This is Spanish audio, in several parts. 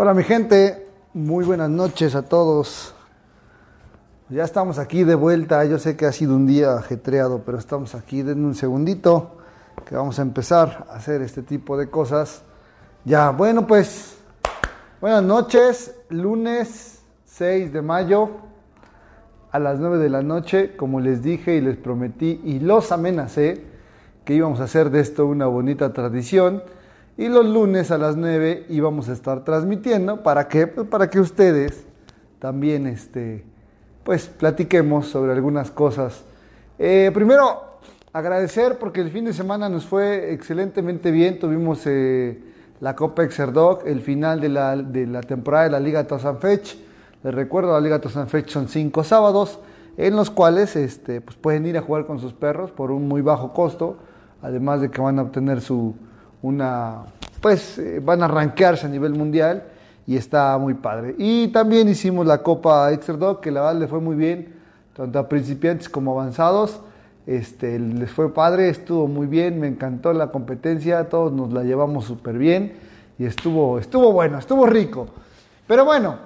Hola mi gente, muy buenas noches a todos. Ya estamos aquí de vuelta, yo sé que ha sido un día ajetreado, pero estamos aquí, denme un segundito, que vamos a empezar a hacer este tipo de cosas. Ya, bueno pues, buenas noches, lunes 6 de mayo a las 9 de la noche, como les dije y les prometí y los amenacé que íbamos a hacer de esto una bonita tradición y los lunes a las 9 íbamos a estar transmitiendo. ¿Para qué? Pues para que ustedes también este, pues, platiquemos sobre algunas cosas. Eh, primero, agradecer porque el fin de semana nos fue excelentemente bien. Tuvimos eh, la Copa Exerdog, el final de la, de la temporada de la Liga Tosanfech. Les recuerdo, la Liga Tosanfech son cinco sábados en los cuales este, pues pueden ir a jugar con sus perros por un muy bajo costo, además de que van a obtener su, una, pues eh, van a rankearse a nivel mundial y está muy padre. Y también hicimos la Copa Exerdog, que la verdad le fue muy bien, tanto a principiantes como avanzados. Este, les fue padre, estuvo muy bien, me encantó la competencia, todos nos la llevamos súper bien y estuvo, estuvo bueno, estuvo rico. Pero bueno,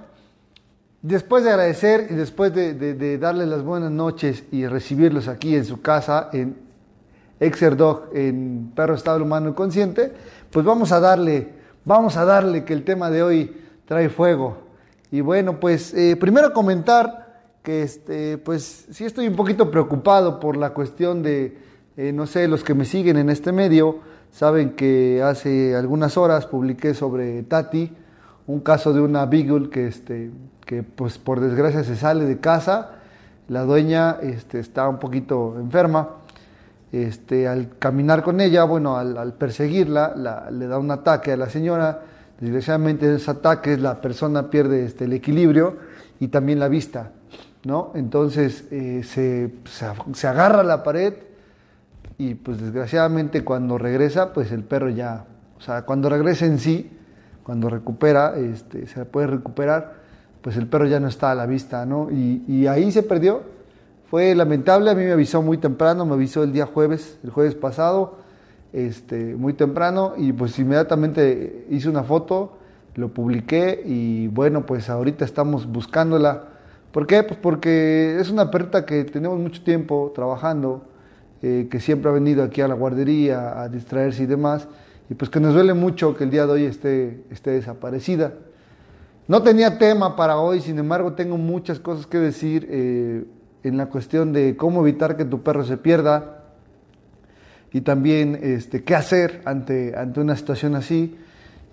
después de agradecer y después de, de, de darles las buenas noches y recibirlos aquí en su casa, en Exerdog en Perro Estado Humano Consciente, pues vamos a darle, vamos a darle que el tema de hoy trae fuego. Y bueno, pues eh, primero comentar que este, pues sí estoy un poquito preocupado por la cuestión de, eh, no sé, los que me siguen en este medio saben que hace algunas horas publiqué sobre Tati, un caso de una Beagle que, este, que pues por desgracia se sale de casa, la dueña este, está un poquito enferma este, al caminar con ella, bueno, al, perseguirla, le da un ataque a la señora. Desgraciadamente, en ese ataque la persona pierde este, el equilibrio y también la vista, ¿no? Entonces eh, se, se, agarra a la pared y, pues desgraciadamente, cuando regresa, pues el perro ya, o sea, cuando regresa en sí, cuando recupera, este, se puede recuperar, pues el perro ya no está a la vista, ¿no? Y, y ahí se perdió fue lamentable, a mí me avisó muy temprano, me avisó el día jueves, el jueves pasado, este, muy temprano, y pues inmediatamente hice una foto, lo publiqué y bueno, pues ahorita estamos buscándola. ¿Por qué? Pues porque es una perrita que tenemos mucho tiempo trabajando, eh, que siempre ha venido aquí a la guardería a distraerse y demás, y pues que nos duele mucho que el día de hoy esté, esté desaparecida. No tenía tema para hoy, sin embargo tengo muchas cosas que decir. Eh, en la cuestión de cómo evitar que tu perro se pierda y también este, qué hacer ante, ante una situación así.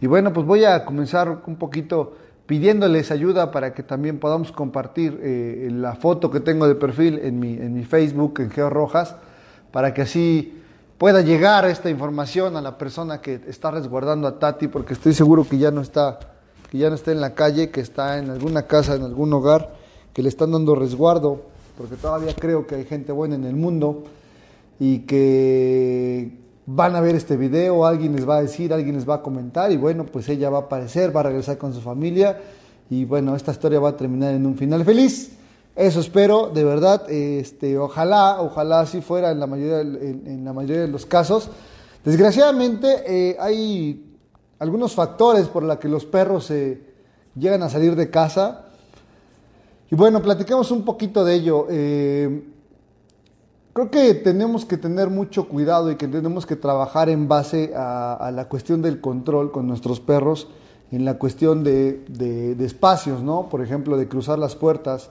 Y bueno, pues voy a comenzar un poquito pidiéndoles ayuda para que también podamos compartir eh, la foto que tengo de perfil en mi, en mi Facebook, en Geo Rojas, para que así pueda llegar esta información a la persona que está resguardando a Tati, porque estoy seguro que ya no está, que ya no está en la calle, que está en alguna casa, en algún hogar, que le están dando resguardo porque todavía creo que hay gente buena en el mundo y que van a ver este video, alguien les va a decir, alguien les va a comentar y bueno, pues ella va a aparecer, va a regresar con su familia y bueno, esta historia va a terminar en un final feliz. Eso espero, de verdad, este, ojalá, ojalá así fuera en la mayoría, en, la mayoría de los casos. Desgraciadamente eh, hay algunos factores por los que los perros se llegan a salir de casa y bueno, platiquemos un poquito de ello. Eh, creo que tenemos que tener mucho cuidado y que tenemos que trabajar en base a, la cuestión del control con nuestros perros, en la cuestión de, de, espacios, ¿no? Por ejemplo, de cruzar las puertas.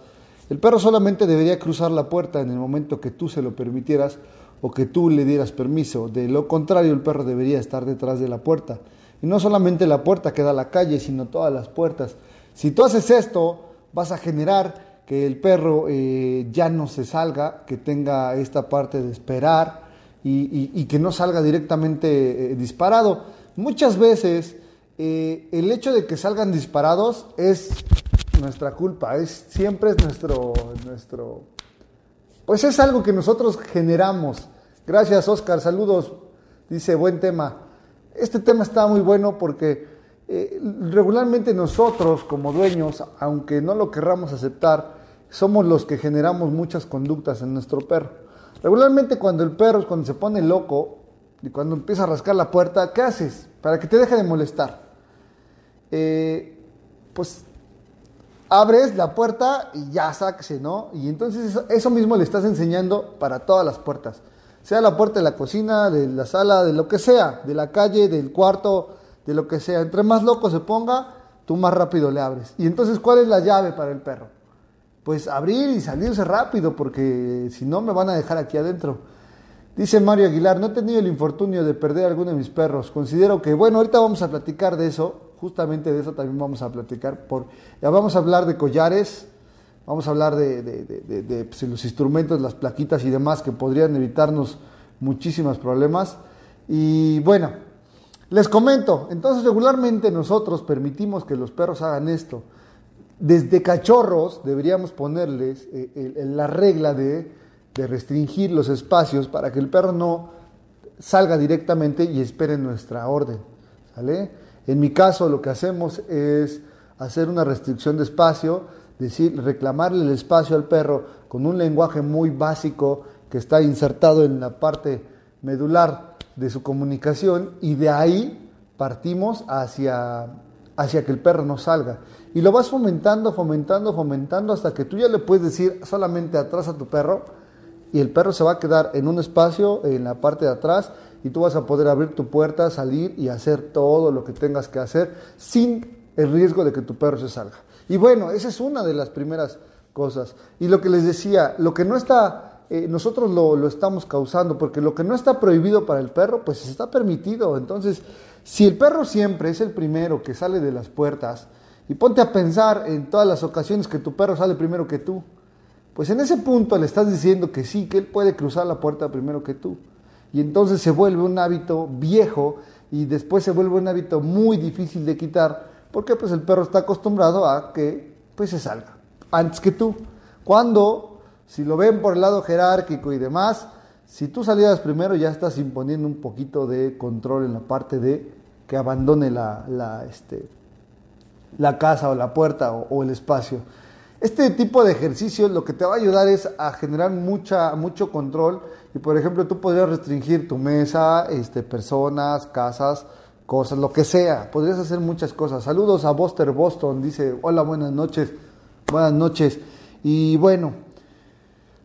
El perro solamente debería cruzar la puerta en el momento que tú se lo permitieras o que tú le dieras permiso. De lo contrario, el perro debería estar detrás de la puerta. Y no solamente la puerta que da a la calle, sino todas las puertas. Si tú haces esto, vas a generar que el perro eh, ya no se salga, que tenga esta parte de esperar y, que no salga directamente eh, disparado. Muchas veces eh, el hecho de que salgan disparados es nuestra culpa, es, siempre es nuestro, nuestro, pues es algo que nosotros generamos. Gracias Oscar, saludos, dice buen tema. Este tema está muy bueno porque eh, regularmente nosotros como dueños, aunque no lo querramos aceptar, somos los que generamos muchas conductas en nuestro perro. Regularmente cuando el perro, cuando se pone loco y cuando empieza a rascar la puerta, ¿qué haces? Para que te deje de molestar. Eh, pues abres la puerta y ya sáquese, ¿no? Y entonces eso, eso, mismo le estás enseñando para todas las puertas. Sea la puerta de la cocina, de la sala, de lo que sea, de la calle, del cuarto, de lo que sea. Entre más loco se ponga, tú más rápido le abres. Y entonces, ¿cuál es la llave para el perro? Pues abrir y salirse rápido, porque si no me van a dejar aquí adentro. Dice Mario Aguilar, no he tenido el infortunio de perder a alguno de mis perros. Considero que, bueno, ahorita vamos a platicar de eso, justamente de eso también vamos a platicar. Por, ya vamos a hablar de collares, vamos a hablar de, de, de, de pues, los instrumentos, las plaquitas y demás que podrían evitarnos muchísimos problemas. Y bueno, les comento, entonces regularmente nosotros permitimos que los perros hagan esto. Desde cachorros deberíamos ponerles eh, la regla de de restringir los espacios para que el perro no salga directamente y espere nuestra orden. ¿sale? En mi caso lo que hacemos es hacer una restricción de espacio, decir, reclamarle el espacio al perro con un lenguaje muy básico que está insertado en la parte medular de su comunicación y de ahí partimos hacia, hacia que el perro no salga. Y lo vas fomentando, fomentando, fomentando hasta que tú ya le puedes decir solamente atrás a tu perro, y el perro se va a quedar en un espacio en la parte de atrás y tú vas a poder abrir tu puerta, salir y hacer todo lo que tengas que hacer sin el riesgo de que tu perro se salga. Y bueno, esa es una de las primeras cosas. Y lo que les decía, lo que no está, eh, nosotros lo, lo, estamos causando, porque lo que no está prohibido para el perro, pues está permitido. Entonces, si el perro siempre es el primero que sale de las puertas, y ponte a pensar en todas las ocasiones que tu perro sale primero que tú, pues en ese punto le estás diciendo que sí, que él puede cruzar la puerta primero que tú. Y entonces se vuelve un hábito viejo y después se vuelve un hábito muy difícil de quitar porque pues el perro está acostumbrado a que pues se salga antes que tú. Cuando, si lo ven por el lado jerárquico y demás, si tú salieras primero ya estás imponiendo un poquito de control en la parte de que abandone la, la, este, la casa o la puerta o, o el espacio. Este tipo de ejercicio lo que te va a ayudar es a generar mucha, mucho control y por ejemplo tú podrías restringir tu mesa, este, personas, casas, cosas, lo que sea. Podrías hacer muchas cosas. Saludos a Buster Boston, dice, hola, buenas noches, buenas noches. Y bueno,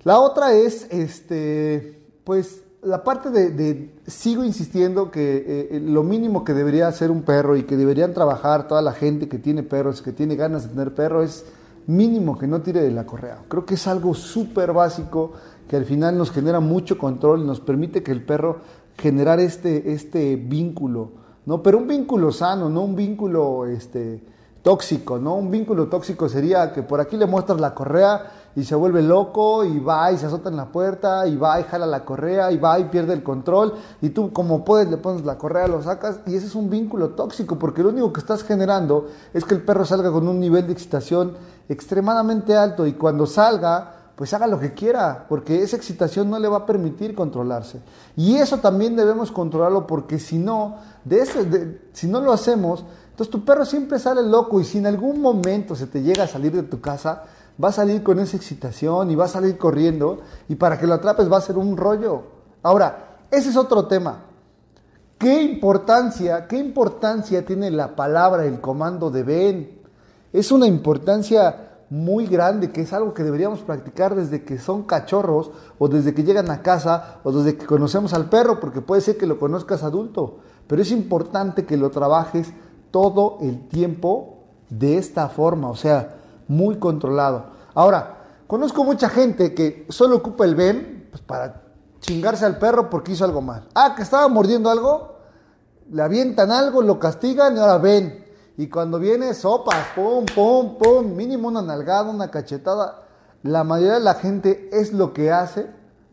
la otra es, este, pues la parte de, sigo insistiendo que eh, lo mínimo que debería hacer un perro y que deberían trabajar toda la gente que tiene perros, que tiene ganas de tener perros, es mínimo que no tire de la correa. Creo que es algo súper básico que al final nos genera mucho control y nos permite que el perro generar este, este vínculo, ¿no? Pero un vínculo sano, no un vínculo este, tóxico, ¿no? Un vínculo tóxico sería que por aquí le muestras la correa y se vuelve loco y va y se azota en la puerta y va y jala la correa y va y pierde el control y tú como puedes le pones la correa, lo sacas y ese es un vínculo tóxico porque lo único que estás generando es que el perro salga con un nivel de excitación extremadamente alto y cuando salga pues haga lo que quiera, porque esa excitación no le va a permitir controlarse. Y eso también debemos controlarlo, porque si no, de ese, si no lo hacemos, entonces tu perro siempre sale loco y si en algún momento se te llega a salir de tu casa, va a salir con esa excitación y va a salir corriendo y para que lo atrapes va a ser un rollo. Ahora, ese es otro tema. ¿Qué importancia, qué importancia tiene la palabra, el comando de ven? Es una importancia muy grande, que es algo que deberíamos practicar desde que son cachorros o desde que llegan a casa o desde que conocemos al perro, porque puede ser que lo conozcas adulto, pero es importante que lo trabajes todo el tiempo de esta forma, o sea, muy controlado. Ahora, conozco mucha gente que solo ocupa el ven pues, para chingarse al perro porque hizo algo mal. Ah, que estaba mordiendo algo, le avientan algo, lo castigan y ahora ven. Y cuando viene sopas, pum, pum, pum, mínimo una nalgada, una cachetada. La mayoría de la gente es lo que hace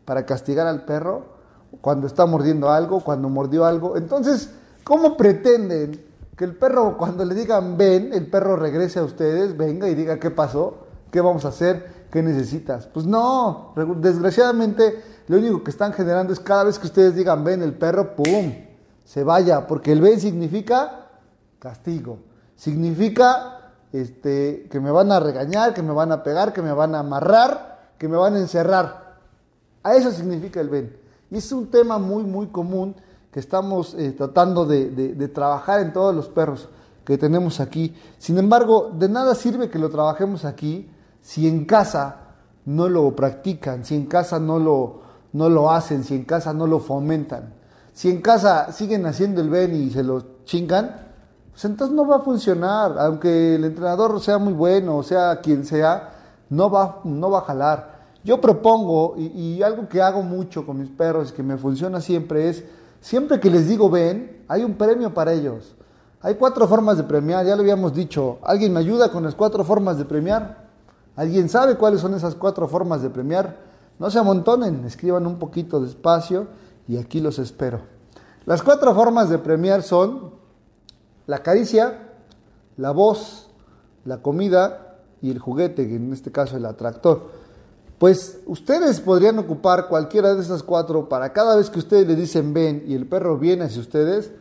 para castigar al perro cuando está mordiendo algo, cuando mordió algo. Entonces, ¿cómo pretenden que el perro, cuando le digan ven, el perro regrese a ustedes, venga y diga qué pasó, qué vamos a hacer, qué necesitas. Pues no, desgraciadamente lo único que están generando es cada vez que ustedes digan ven, el perro, ¡pum!, se vaya, porque el ven significa castigo, significa este, que me van a regañar, que me van a pegar, que me van a amarrar, que me van a encerrar. A eso significa el ven. Y es un tema muy, muy común que estamos eh, tratando de, de, de, trabajar en todos los perros. que tenemos aquí. Sin embargo, de nada sirve que lo trabajemos aquí si en casa no lo practican, si en casa no lo, no lo hacen, si en casa no lo fomentan. Si en casa siguen haciendo el Ben y se lo chingan, pues entonces no va a funcionar. Aunque el entrenador sea muy bueno, o sea quien sea, no va, no va a jalar. Yo propongo, y, y algo que hago mucho con mis perros, que me funciona siempre, es, siempre que les digo ven, hay un premio para ellos. Hay cuatro formas de premiar, ya lo habíamos dicho. ¿Alguien me ayuda con las cuatro formas de premiar? ¿Alguien sabe cuáles son esas cuatro formas de premiar? No se amontonen, escriban un poquito despacio y aquí los espero. Las cuatro formas de premiar son la caricia, la voz, la comida y el juguete, que en este caso el atractor. Pues ustedes podrían ocupar cualquiera de esas cuatro para cada vez que ustedes le dicen ven y el perro viene hacia ustedes,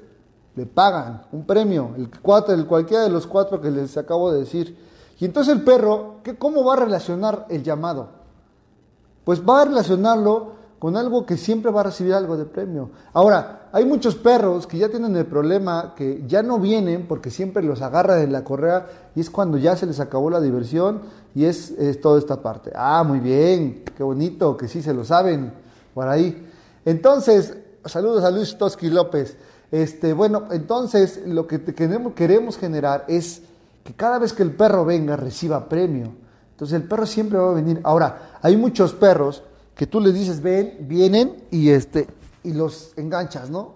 le pagan un premio, el, cuatro, el cualquiera de los cuatro que les acabo de decir. Y entonces el perro, ¿qué, ¿cómo va a relacionar el llamado? Pues va a relacionarlo con algo que siempre va a recibir algo de premio. Ahora, hay muchos perros que ya tienen el problema que ya no vienen porque siempre los agarra de la correa y es cuando ya se les acabó la diversión y es, es toda esta parte. Ah, muy bien, qué bonito, que sí se lo saben por ahí. Entonces, saludos a Luis Toski López. Este, bueno, entonces lo que queremos, queremos generar es que cada vez que el perro venga reciba premio. Entonces el perro siempre va a venir. Ahora, hay muchos perros que tú les dices, ven, vienen y, este, y los enganchas, ¿no?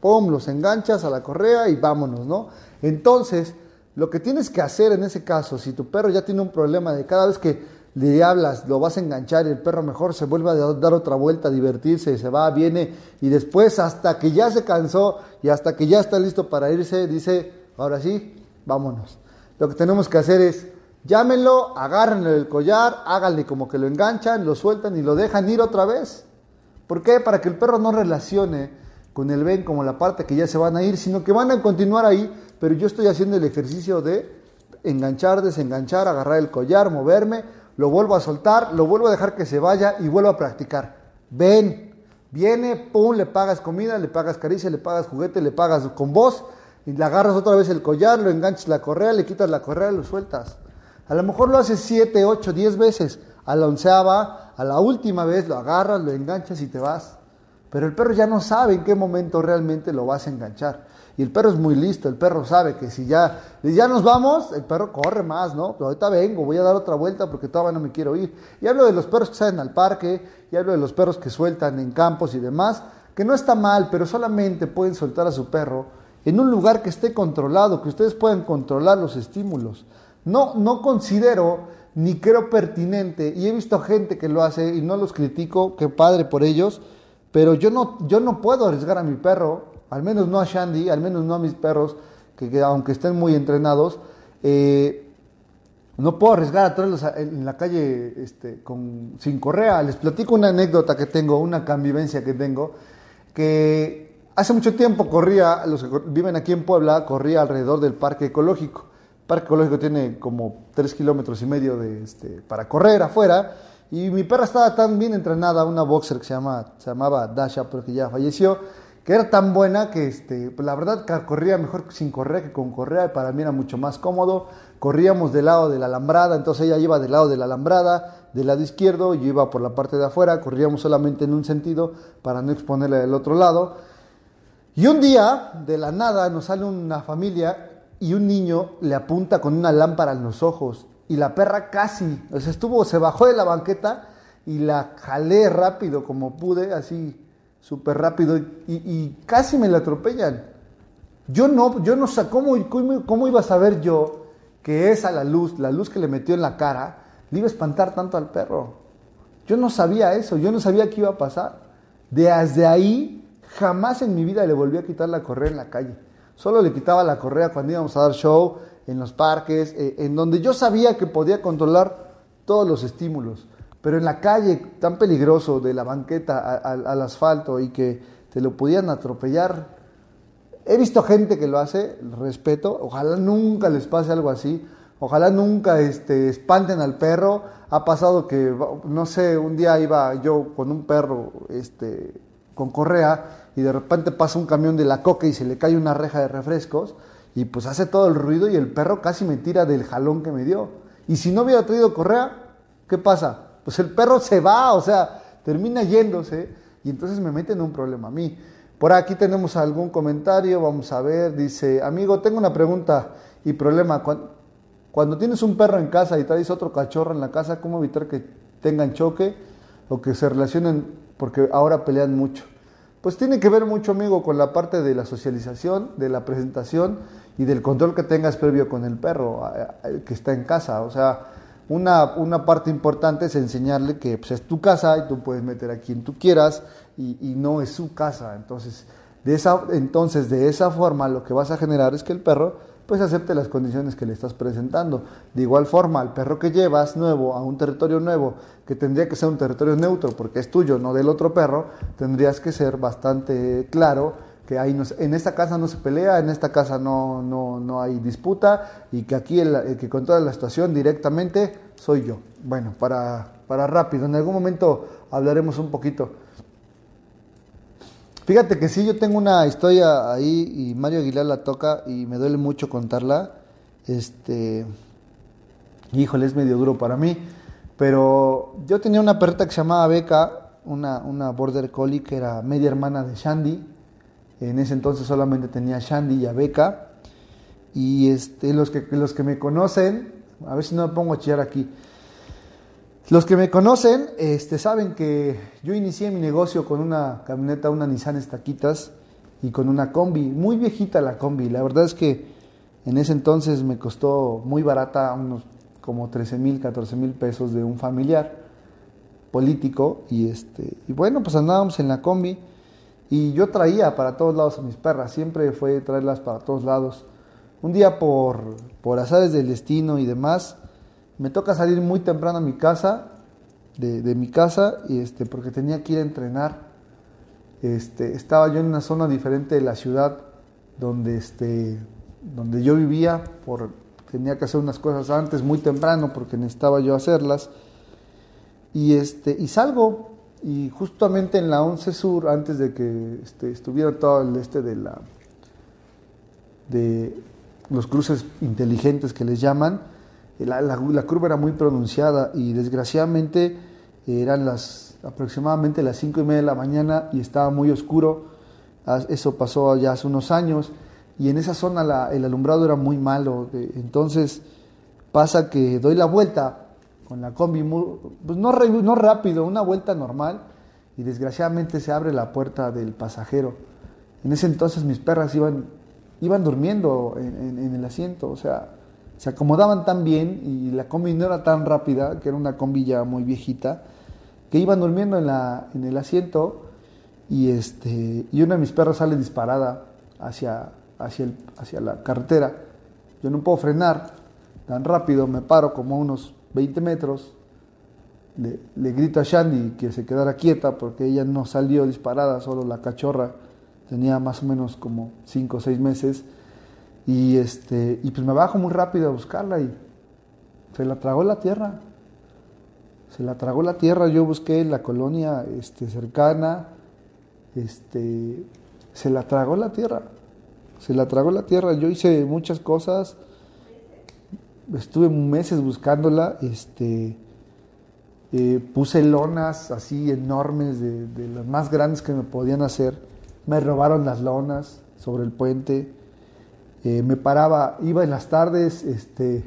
Pum, los enganchas a la correa y vámonos, ¿no? Entonces, lo que tienes que hacer en ese caso, si tu perro ya tiene un problema de cada vez que le hablas, lo vas a enganchar y el perro mejor se vuelve a dar otra vuelta, a divertirse, se va, viene y después hasta que ya se cansó y hasta que ya está listo para irse, dice, ahora sí, vámonos. Lo que tenemos que hacer es Llámenlo, agárrenle el collar, háganle como que lo enganchan, lo sueltan y lo dejan ir otra vez. ¿Por qué? Para que el perro no relacione con el ven como la parte que ya se van a ir, sino que van a continuar ahí, pero yo estoy haciendo el ejercicio de enganchar, desenganchar, agarrar el collar, moverme, lo vuelvo a soltar, lo vuelvo a dejar que se vaya y vuelvo a practicar. Ven, viene, pum, le pagas comida, le pagas caricia, le pagas juguete, le pagas con voz y le agarras otra vez el collar, lo enganchas la correa, le quitas la correa lo sueltas. A lo mejor lo haces 7, 8, 10 veces. A la onceava, a la última vez lo agarras, lo enganchas y te vas. Pero el perro ya no sabe en qué momento realmente lo vas a enganchar. Y el perro es muy listo, el perro sabe que si ya, ya nos vamos, el perro corre más, ¿no? Pero ahorita vengo, voy a dar otra vuelta porque todavía no me quiero ir. Y hablo de los perros que salen al parque, y hablo de los perros que sueltan en campos y demás, que no está mal, pero solamente pueden soltar a su perro en un lugar que esté controlado, que ustedes puedan controlar los estímulos. No, no considero ni creo pertinente, y he visto gente que lo hace y no los critico, qué padre por ellos, pero yo no, yo no puedo arriesgar a mi perro, al menos no a Shandy, al menos no a mis perros, que, aunque estén muy entrenados, eh, no puedo arriesgar a traerlos en la calle este, con, sin correa. Les platico una anécdota que tengo, una convivencia que tengo, que hace mucho tiempo corría, los que viven aquí en Puebla, corría alrededor del parque ecológico. Parque Ecológico tiene como 3 kilómetros y medio de, este, para correr afuera. Y mi perra estaba tan bien entrenada, una boxer que se, se llamaba Dasha, pero que ya falleció, que era tan buena que este, pues la verdad corría mejor sin correa que con correa, y para mí era mucho más cómodo. Corríamos del lado de la alambrada, entonces ella iba del lado de la alambrada, del lado izquierdo, yo iba por la parte de afuera, corríamos solamente en un sentido para no exponerle del otro lado. Y un día, de la nada, nos sale una familia y un niño le apunta con una lámpara en los ojos y la perra casi, o sea, estuvo, se bajó de la banqueta y la jalé rápido como pude, así súper rápido y, casi me la atropellan. Yo no, yo no sé, ¿cómo, ¿cómo, iba a saber yo que esa la luz, la luz que le metió en la cara, le iba a espantar tanto al perro? Yo no sabía eso, yo no sabía qué iba a pasar. Desde ahí, jamás en mi vida le volví a quitar la correa en la calle. Solo le quitaba la correa cuando íbamos a dar show, en los parques, eh, en donde yo sabía que podía controlar todos los estímulos. Pero en la calle tan peligroso de la banqueta al asfalto y que te lo podían atropellar, he visto gente que lo hace, respeto, ojalá nunca les pase algo así, ojalá nunca este, espanten al perro. Ha pasado que, no sé, un día iba yo con un perro este, con correa y de repente pasa un camión de la coca y se le cae una reja de refrescos y pues hace todo el ruido y el perro casi me tira del jalón que me dio. Y si no hubiera traído correa, ¿qué pasa? Pues el perro se va, o sea, termina yéndose y entonces me mete en un problema a mí. Por aquí tenemos algún comentario, vamos a ver, dice, amigo, tengo una pregunta y problema. Cuando, tienes un perro en casa y traes otro cachorro en la casa, ¿cómo evitar que tengan choque o que se relacionen porque ahora pelean mucho? Pues tiene que ver mucho, amigo, con la parte de la socialización, de la presentación y del control que tengas previo con el perro que está en casa. O sea, una, una parte importante es enseñarle que pues, es tu casa y tú puedes meter a quien tú quieras y, no es su casa. Entonces de, esa, entonces, de esa forma, lo que vas a generar es que el perro pues acepte las condiciones que le estás presentando. De igual forma, al perro que llevas nuevo a un territorio nuevo, que tendría que ser un territorio neutro porque es tuyo, no del otro perro, tendrías que ser bastante claro que ahí en esta casa no se pelea, en esta casa no, no, no hay disputa y que aquí el, que controla la situación directamente soy yo. Bueno, para, para rápido, en algún momento hablaremos un poquito. Fíjate que sí, yo tengo una historia ahí y Mario Aguilar la toca y me duele mucho contarla. Este, híjole, es medio duro para mí. Pero yo tenía una perrita que se llamaba Beca, una, una border collie que era media hermana de Shandy en ese entonces solamente tenía Shandy y Abeca. Y este, los, que, los que me conocen, a ver si no me pongo a chillar aquí. Los que me conocen este, saben que yo inicié mi negocio con una camioneta, una Nissan Estaquitas y con una combi, muy viejita la combi. La verdad es que en ese entonces me costó muy barata, unos como 13 mil, 14 mil pesos de un familiar político. Y, este, y bueno, pues andábamos en la combi y yo traía para todos lados a mis perras, siempre fue traerlas para todos lados. Un día por, por azares del destino y demás, me toca salir muy temprano a mi casa, de, mi casa, y este, porque tenía que ir a entrenar. Este, estaba yo en una zona diferente de la ciudad donde, este, donde yo vivía, por, tenía que hacer unas cosas antes, muy temprano, porque necesitaba yo hacerlas. Y, este, y salgo y justamente en la 11 Sur, antes de que este, estuviera todo el este de la de los cruces inteligentes que les llaman, la, la, curva era muy pronunciada y desgraciadamente eran las aproximadamente las 5 y media de la mañana y estaba muy oscuro. Eso pasó ya hace unos años y en esa zona el alumbrado era muy malo. Entonces pasa que doy la vuelta con la combi, pues no, rápido, una vuelta normal, y desgraciadamente se abre la puerta del pasajero. En ese entonces mis perras iban, iban durmiendo en, el asiento, o sea, se acomodaban tan bien y la combi no era tan rápida, que era una combi ya muy viejita, que iban durmiendo en, la, en el asiento y, este, y una de mis perras sale disparada hacia, hacia, el, hacia la carretera. Yo no puedo frenar tan rápido, me paro como unos 20 metros, le, grito a Shandy que se quedara quieta porque ella no salió disparada, solo la cachorra tenía más o menos como 5 o 6 meses. Y, este, y pues me bajo muy rápido a buscarla y se la tragó la tierra. Se la tragó la tierra, yo busqué la colonia este, cercana, este, se la tragó la tierra, se la tragó la tierra. Yo hice muchas cosas, estuve meses buscándola, este, eh, puse lonas así enormes, de, las más grandes que me podían hacer, me robaron las lonas sobre el puente, eh, me paraba, iba en las tardes, este,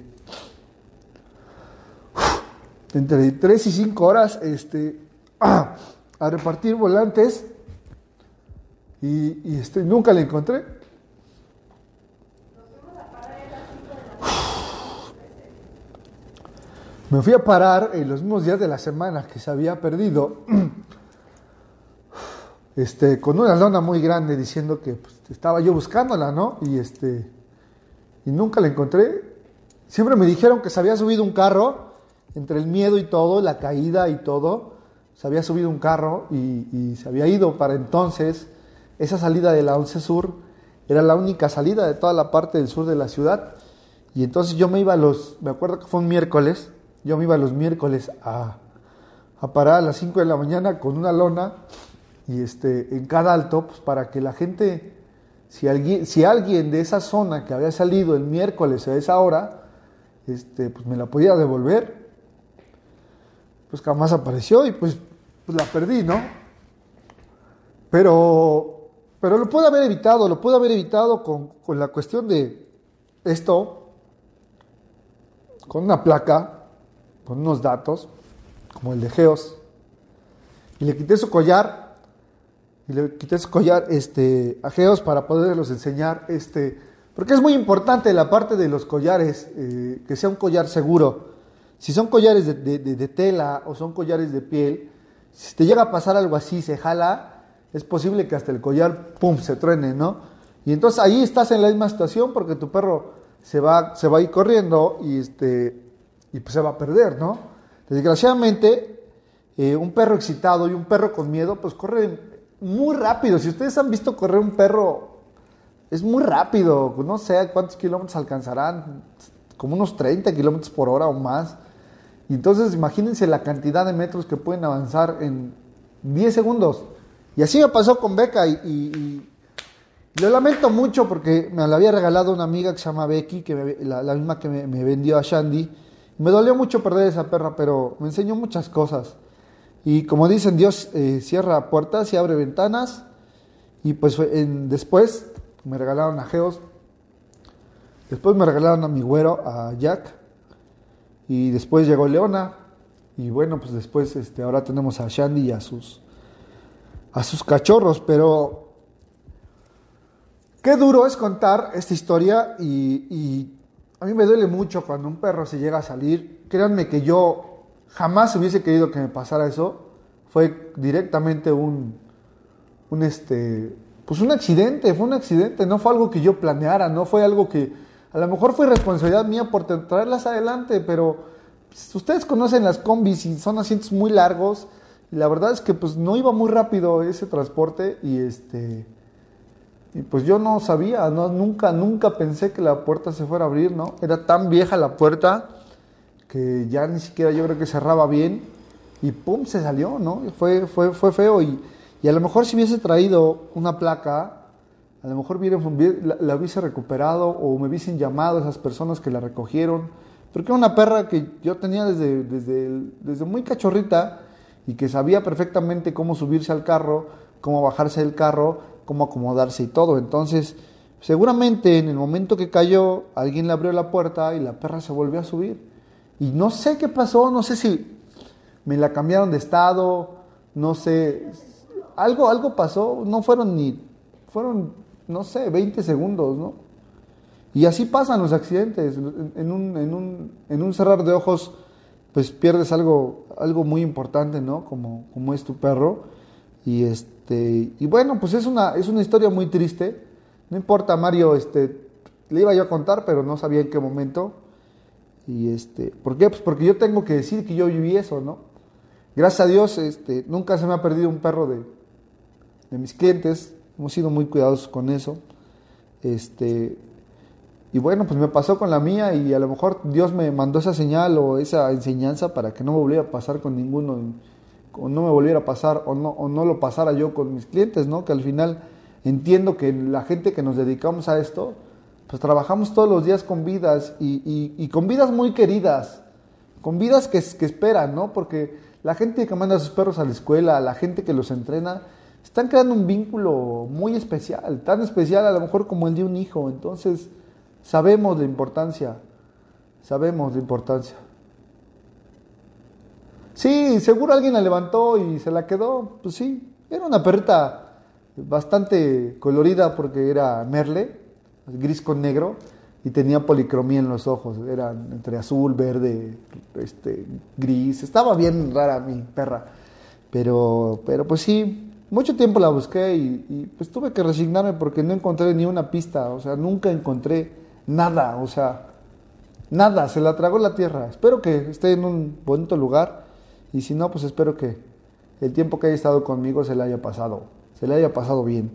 entre 3 y 5 horas, este, a repartir volantes y, y este, nunca la encontré. Me fui a parar en los mismos días de la semana que se había perdido, este, con una lona muy grande diciendo que pues, estaba yo buscándola, ¿no? Y, este, y nunca la encontré. Siempre me dijeron que se había subido un carro, entre el miedo y todo, la caída y todo, se había subido un carro y, y se había ido para entonces. Esa salida de la 11 Sur era la única salida de toda la parte del sur de la ciudad. Y entonces yo me iba a los, me acuerdo que fue un miércoles, yo me iba los miércoles a, parar a las 5 de la mañana con una lona y este, en cada alto, pues para que la gente si alguien, si alguien de esa zona que había salido el miércoles a esa hora, este, pues me la podía devolver, pues jamás apareció y pues, pues la perdí, ¿no? Pero, pero lo pude haber evitado, lo pude haber evitado con, con la cuestión de esto, con una placa, con unos datos, como el de Geos, y le quité su collar y le quité ese collar este, a Geos para poderlos enseñar, este, porque es muy importante la parte de los collares, eh, que sea un collar seguro. Si son collares de, tela o son collares de piel, si te llega a pasar algo así, se jala, es posible que hasta el collar, pum, se truene, ¿no? Y entonces ahí estás en la misma situación porque tu perro se va, se va a ir corriendo y, este, y pues se va a perder, ¿no? Desgraciadamente, eh, un perro excitado y un perro con miedo, pues corre muy rápido. Si ustedes han visto correr un perro, es muy rápido. No sé cuántos kilómetros alcanzarán, como unos 30 kilómetros por hora o más. Y entonces imagínense la cantidad de metros que pueden avanzar en 10 segundos. Y así me pasó con Beca y, lo lamento mucho porque me la había regalado una amiga que se llama Becky, que la, misma que me, me vendió a Shandy. Me dolió mucho perder esa perra, pero me enseñó muchas cosas. Y como dicen, Dios eh, cierra puertas y abre ventanas. Y pues después me regalaron a Geos. Después me regalaron a mi güero, a Jack. Y después llegó Leona. Y bueno, pues después este, ahora tenemos a Shandy y a sus, a sus cachorros. Pero qué duro es contar esta historia. Y, y a mí me duele mucho cuando un perro se llega a salir. Créanme que yo jamás hubiese querido que me pasara eso. Fue directamente un, un este, pues un accidente, fue un accidente, no fue algo que yo planeara, no fue algo que a lo mejor fue responsabilidad mía por traerlas adelante, pero pues, ustedes conocen las combis y son asientos muy largos y la verdad es que pues no iba muy rápido ese transporte y este y pues yo no sabía, no nunca nunca pensé que la puerta se fuera a abrir, ¿no? Era tan vieja la puerta que ya ni siquiera yo creo que cerraba bien y pum, se salió, ¿no? Fue, fue, fue feo y, y a lo mejor si hubiese traído una placa, a lo mejor la, la, hubiese recuperado o me hubiesen llamado esas personas que la recogieron, porque era una perra que yo tenía desde, desde, desde muy cachorrita y que sabía perfectamente cómo subirse al carro, cómo bajarse del carro, cómo acomodarse y todo. Entonces, seguramente en el momento que cayó, alguien le abrió la puerta y la perra se volvió a subir. Y no sé qué pasó, no sé si me la cambiaron de estado, no sé, algo, algo pasó, no fueron ni, fueron, no sé, 20 segundos, ¿no? Y así pasan los accidentes, en un, en un, en un cerrar de ojos, pues pierdes algo, algo muy importante, ¿no? Como, como es tu perro. Y este, y bueno, pues es una, es una historia muy triste. No importa, Mario, este, le iba yo a contar, pero no sabía en qué momento. Y este, ¿por qué? Pues porque yo tengo que decir que yo viví eso, ¿no? Gracias a Dios, este, nunca se me ha perdido un perro de, de mis clientes. Hemos sido muy cuidadosos con eso. Este, y bueno, pues me pasó con la mía y a lo mejor Dios me mandó esa señal o esa enseñanza para que no me volviera a pasar con ninguno, o no me volviera a pasar o no, o no lo pasara yo con mis clientes, ¿no? Que al final entiendo que la gente que nos dedicamos a esto, pues trabajamos todos los días con vidas y, con vidas muy queridas, con vidas que, que, esperan, ¿no? Porque la gente que manda a sus perros a la escuela, la gente que los entrena, están creando un vínculo muy especial, tan especial a lo mejor como el de un hijo. Entonces, sabemos la importancia, sabemos la importancia. Sí, seguro alguien la levantó y se la quedó, pues sí, era una perrita bastante colorida porque era Merle gris con negro, y tenía policromía en los ojos, eran entre azul, verde, este, gris, estaba bien rara mi perra, pero, pero pues sí, mucho tiempo la busqué y, pues tuve que resignarme porque no encontré ni una pista, o sea, nunca encontré nada, o sea, nada, se la tragó la tierra, espero que esté en un bonito lugar y si no, pues espero que el tiempo que haya estado conmigo se le haya pasado, se le haya pasado bien.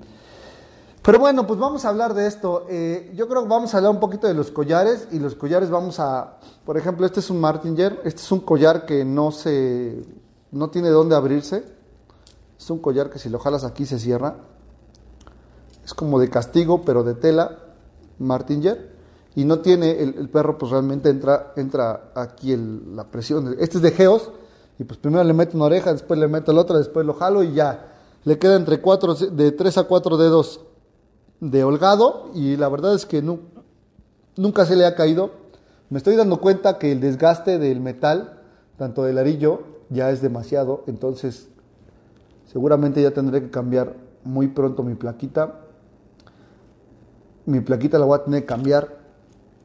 Pero bueno, pues vamos a hablar de esto. Eh, yo creo que vamos a hablar un poquito de los collares y los collares vamos a, por ejemplo, este es un martinger, este es un collar que no se, no tiene dónde abrirse. Es un collar que si lo jalas aquí se cierra. es como de castigo, pero de tela, martinger, y no tiene, el, perro pues realmente entra, entra aquí la presión. Este es de geos, y pues primero le meto una oreja, después le meto la otra, después lo jalo y ya. Le queda entre cuatro, de tres a cuatro dedos de holgado, y la verdad es que nunca se le ha caído. Me estoy dando cuenta que el desgaste del metal, tanto del arillo, ya es demasiado, entonces seguramente ya tendré que cambiar muy pronto mi plaquita. Mi plaquita la voy a tener que cambiar.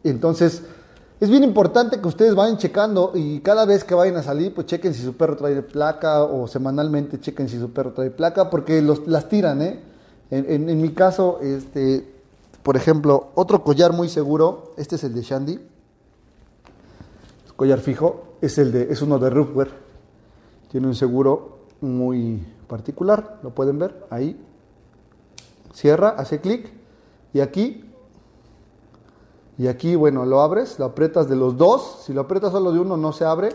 Entonces, es bien importante que ustedes vayan checando y cada vez que vayan a salir, pues chequen si su perro trae placa o semanalmente chequen si su perro trae placa porque las tiran, ¿eh? En, mi caso, este, por ejemplo, otro collar muy seguro, este es el de Shandy. collar fijo, es, el de, es uno de Rupert. Tiene un seguro muy particular, lo pueden ver ahí. Cierra, hace clic y aquí y aquí, bueno, lo abres, lo aprietas de los dos. Si lo aprietas solo de uno no se abre.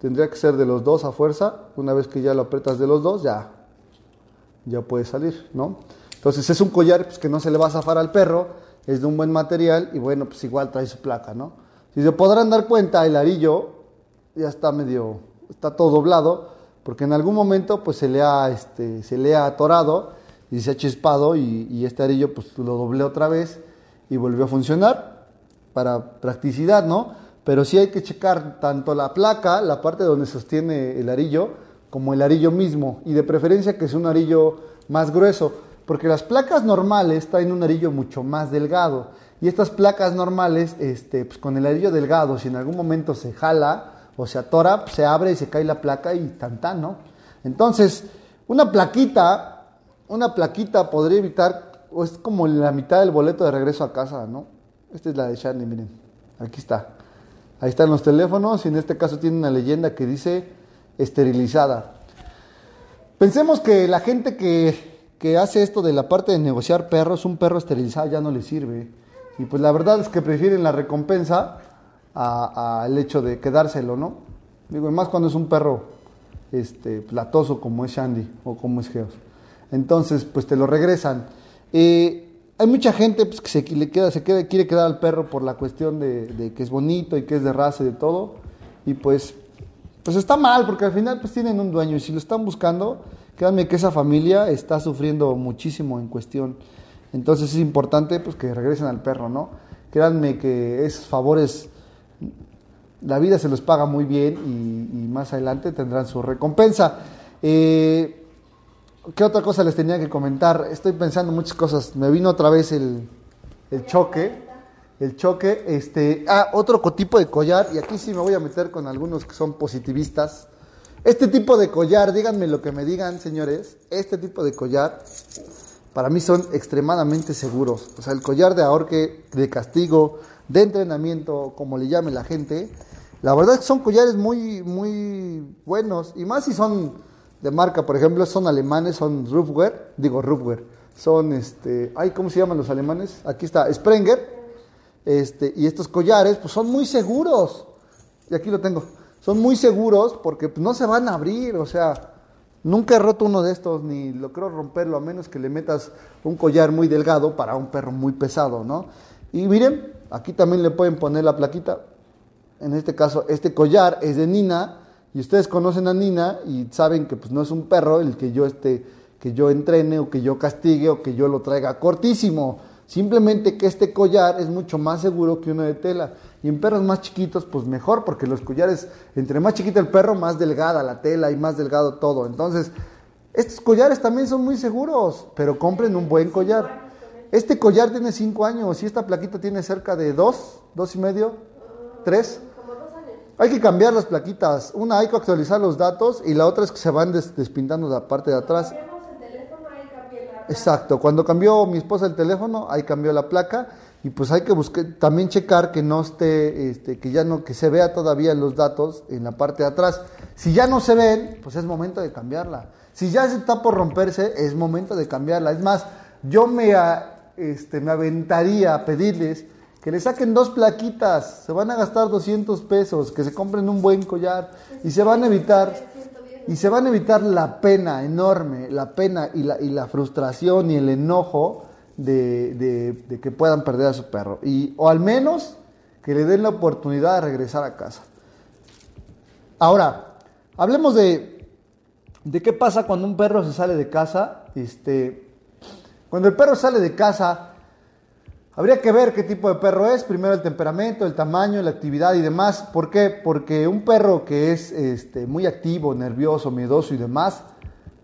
Tendría que ser de los dos a fuerza. Una vez que ya lo aprietas de los dos, ya, ya puede salir, ¿no? Entonces es un collar pues, que no se le va a zafar al perro, es de un buen material y bueno, pues igual trae su placa, ¿no? Si se podrán dar cuenta, el arillo ya está medio, está todo doblado, porque en algún momento pues se le ha, este, se le ha atorado y se ha chispado y, este arillo pues lo doblé otra vez y volvió a funcionar para practicidad, ¿no? Pero sí hay que checar tanto la placa, la parte donde sostiene el arillo, como el arillo mismo, y de preferencia que es un arillo más grueso porque las placas normales traen un arillo mucho más delgado. Y estas placas normales, este, pues con el arillo delgado, si en algún momento se jala o se atora, pues se abre y se cae la placa y tan tan, ¿no? Entonces, una plaquita, una plaquita podría evitar, o es como la mitad del boleto de regreso a casa, ¿no? Esta es la de Shani, miren, aquí está. Ahí están los teléfonos y en este caso tiene una leyenda que dice esterilizada. Pensemos que la gente que que hace esto de la parte de negociar perros, un perro esterilizado ya no le sirve. Y pues la verdad es que prefieren la recompensa al hecho de quedárselo, ¿no? Digo, y más cuando es un perro este, platoso como es Shandy o como es Geos. Entonces, pues te lo regresan. Eh, hay mucha gente pues, que se, le queda, se quiere quedar al perro por la cuestión de, que es bonito y que es de raza y de todo. Y pues, pues está mal, porque al final pues tienen un dueño y si lo están buscando, Créanme que esa familia está sufriendo muchísimo en cuestión. Entonces es importante pues, que regresen al perro, ¿no? Créanme que esos favores, la vida se los paga muy bien y, más adelante tendrán su recompensa. Eh, ¿Qué otra cosa les tenía que comentar? Estoy pensando muchas cosas. Me vino otra vez el, el choque. El choque, este, ah, otro tipo de collar, y aquí sí me voy a meter con algunos que son positivistas. Este tipo de collar, díganme lo que me digan, señores, este tipo de collar para mí son extremadamente seguros. O sea, el collar de ahorque, de castigo, de entrenamiento, como le llame la gente, la verdad es que son collares muy, muy buenos. Y más si son de marca, por ejemplo, son alemanes, son Rufwear, digo Rufwear, son este, ay, ¿cómo se llaman los alemanes? Aquí está, Sprenger. Este, y estos collares, pues son muy seguros. Y aquí lo tengo son muy seguros porque pues, no se van a abrir, o sea, nunca he roto uno de estos ni lo creo romperlo a menos que le metas un collar muy delgado para un perro muy pesado, ¿no? Y miren, aquí también le pueden poner la plaquita. En este caso, este collar es de Nina y ustedes conocen a Nina y saben que pues no es un perro el que yo esté que yo entrene o que yo castigue o que yo lo traiga cortísimo. Simplemente que este collar es mucho más seguro que uno de tela. Y en perros más chiquitos, pues mejor, porque los collares, entre más chiquito el perro, más delgada la tela y más delgado todo. Entonces, estos collares también son muy seguros, pero compren un buen collar. Este collar tiene cinco años y esta plaquita tiene cerca de dos, dos y medio, tres. Hay que cambiar las plaquitas. Una hay que actualizar los datos y la otra es que se van despintando la parte de atrás. Exacto, cuando cambió mi esposa el teléfono, ahí cambió la placa y pues hay que buscar, también checar que no esté, este, que ya no, que se vea todavía los datos en la parte de atrás. Si ya no se ven, pues es momento de cambiarla. Si ya se está por romperse, es momento de cambiarla. Es más, yo me, este, me aventaría a pedirles que le saquen dos plaquitas, se van a gastar 200 pesos, que se compren un buen collar y se van a evitar y se van a evitar la pena enorme, la pena y la, y la frustración y el enojo de, de, que puedan perder a su perro. Y, o al menos que le den la oportunidad de regresar a casa. Ahora, hablemos de, de qué pasa cuando un perro se sale de casa. Este, cuando el perro sale de casa, habría que ver qué tipo de perro es. Primero el temperamento, el tamaño, la actividad y demás. ¿Por qué? Porque un perro que es este, muy activo, nervioso, miedoso y demás,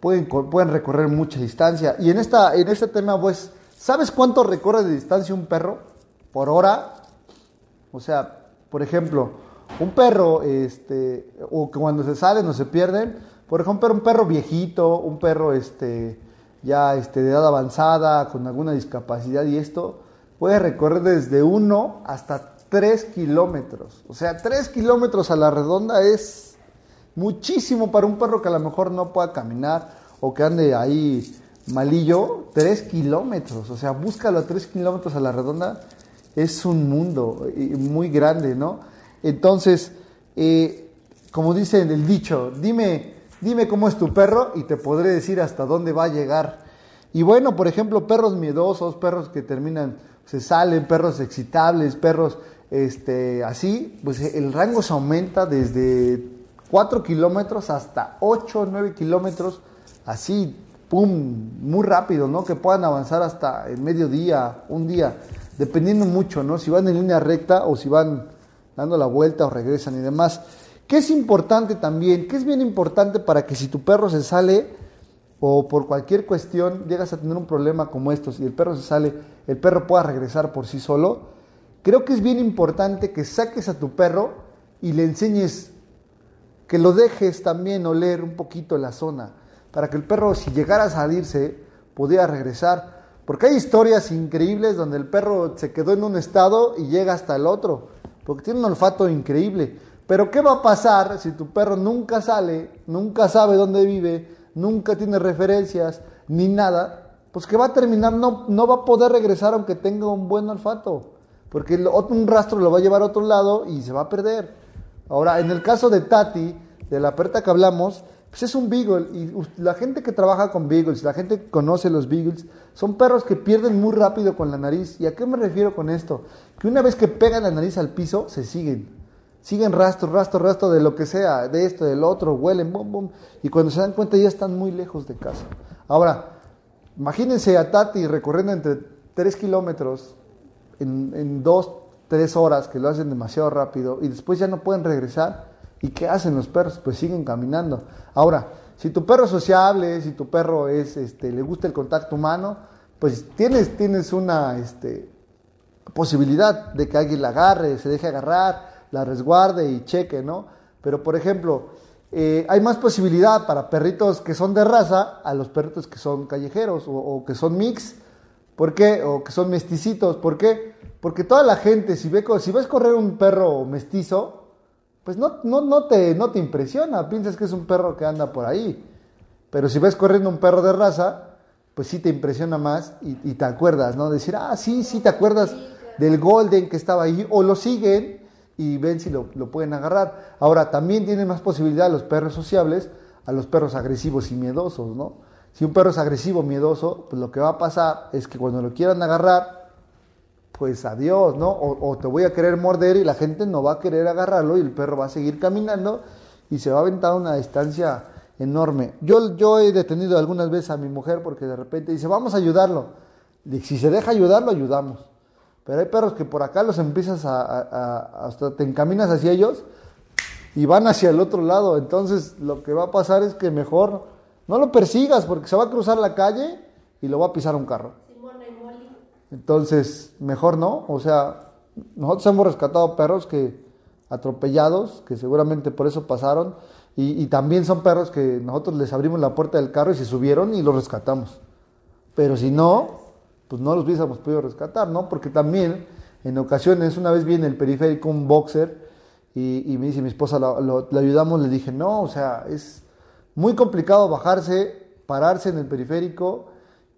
pueden, pueden recorrer mucha distancia. Y en, esta, en este tema, pues, ¿sabes cuánto recorre de distancia un perro por hora? O sea, por ejemplo, un perro, este, o cuando se salen o se pierden, por ejemplo, un perro viejito, un perro este, ya este, de edad avanzada, con alguna discapacidad y esto, puede recorrer desde 1 hasta 3 kilómetros. O sea, 3 kilómetros a la redonda es muchísimo para un perro que a lo mejor no pueda caminar o que ande ahí malillo. 3 kilómetros, o sea, búscalo a 3 kilómetros a la redonda. Es un mundo muy grande, ¿no? Entonces, eh, como dice el dicho, dime, dime cómo es tu perro y te podré decir hasta dónde va a llegar. Y bueno, por ejemplo, perros miedosos, perros que terminan se salen perros excitables, perros este, así, pues el rango se aumenta desde 4 kilómetros hasta 8 o 9 kilómetros, así, pum, muy rápido, ¿no? Que puedan avanzar hasta el mediodía, un día, dependiendo mucho, ¿no? Si van en línea recta o si van dando la vuelta o regresan y demás. ¿Qué es importante también? ¿Qué es bien importante para que si tu perro se sale, o por cualquier cuestión llegas a tener un problema como estos y el perro se sale, el perro pueda regresar por sí solo, creo que es bien importante que saques a tu perro y le enseñes que lo dejes también oler un poquito la zona, para que el perro si llegara a salirse pudiera regresar. Porque hay historias increíbles donde el perro se quedó en un estado y llega hasta el otro, porque tiene un olfato increíble. Pero ¿qué va a pasar si tu perro nunca sale, nunca sabe dónde vive, nunca tiene referencias ni nada, pues que va a terminar, no, no va a poder regresar aunque tenga un buen olfato, porque un rastro lo va a llevar a otro lado y se va a perder. Ahora, en el caso de Tati, de la perta que hablamos, pues es un beagle y la gente que trabaja con beagles, la gente que conoce los beagles, son perros que pierden muy rápido con la nariz. ¿Y a qué me refiero con esto? Que una vez que pegan la nariz al piso, se siguen siguen rastro, rastro, rastro de lo que sea, de esto, del otro, huelen, bum, bum, y cuando se dan cuenta ya están muy lejos de casa. Ahora, imagínense a Tati recorriendo entre 3 kilómetros en, en 2, 3 horas, que lo hacen demasiado rápido, y después ya no pueden regresar. ¿Y qué hacen los perros? Pues siguen caminando. Ahora, si tu perro es sociable, si tu perro es, este, le gusta el contacto humano, pues tienes, tienes una este, posibilidad de que alguien la agarre, se deje agarrar, la resguarde y cheque, ¿no? Pero, por ejemplo, eh, hay más posibilidad para perritos que son de raza a los perritos que son callejeros o, que son mix. ¿Por qué? O que son mesticitos. ¿Por qué? Porque toda la gente, si, ve, si ves correr un perro mestizo, pues no, no, no, te, no te impresiona. Piensas que es un perro que anda por ahí. Pero si ves corriendo un perro de raza, pues sí te impresiona más y, y te acuerdas, ¿no? Decir, ah, sí, sí, te acuerdas del Golden que estaba ahí. O lo siguen y ven si lo, pueden agarrar. Ahora, también tienen más posibilidad los perros sociables a los perros agresivos y miedosos, ¿no? Si un perro es agresivo, miedoso, pues lo que va a pasar es que cuando lo quieran agarrar, pues adiós, ¿no? O, te voy a querer morder y la gente no va a querer agarrarlo y el perro va a seguir caminando y se va a aventar una distancia enorme. Yo, yo he detenido algunas veces a mi mujer porque de repente dice, vamos a ayudarlo. Y si se deja ayudarlo, ayudamos. Pero hay perros que por acá los empiezas a, hasta te encaminas hacia ellos y van hacia el otro lado. Entonces lo que va a pasar es que mejor no lo persigas porque se va a cruzar la calle y lo va a pisar un carro. Entonces, mejor no. O sea, nosotros hemos rescatado perros que atropellados, que seguramente por eso pasaron, y, y, también son perros que nosotros les abrimos la puerta del carro y se subieron y los rescatamos. Pero si no, pues no los hubiésemos podido rescatar, ¿no? Porque también en ocasiones, una vez viene el periférico un boxer y, me dice mi esposa, le ayudamos, le dije, no, o sea, es muy complicado bajarse, pararse en el periférico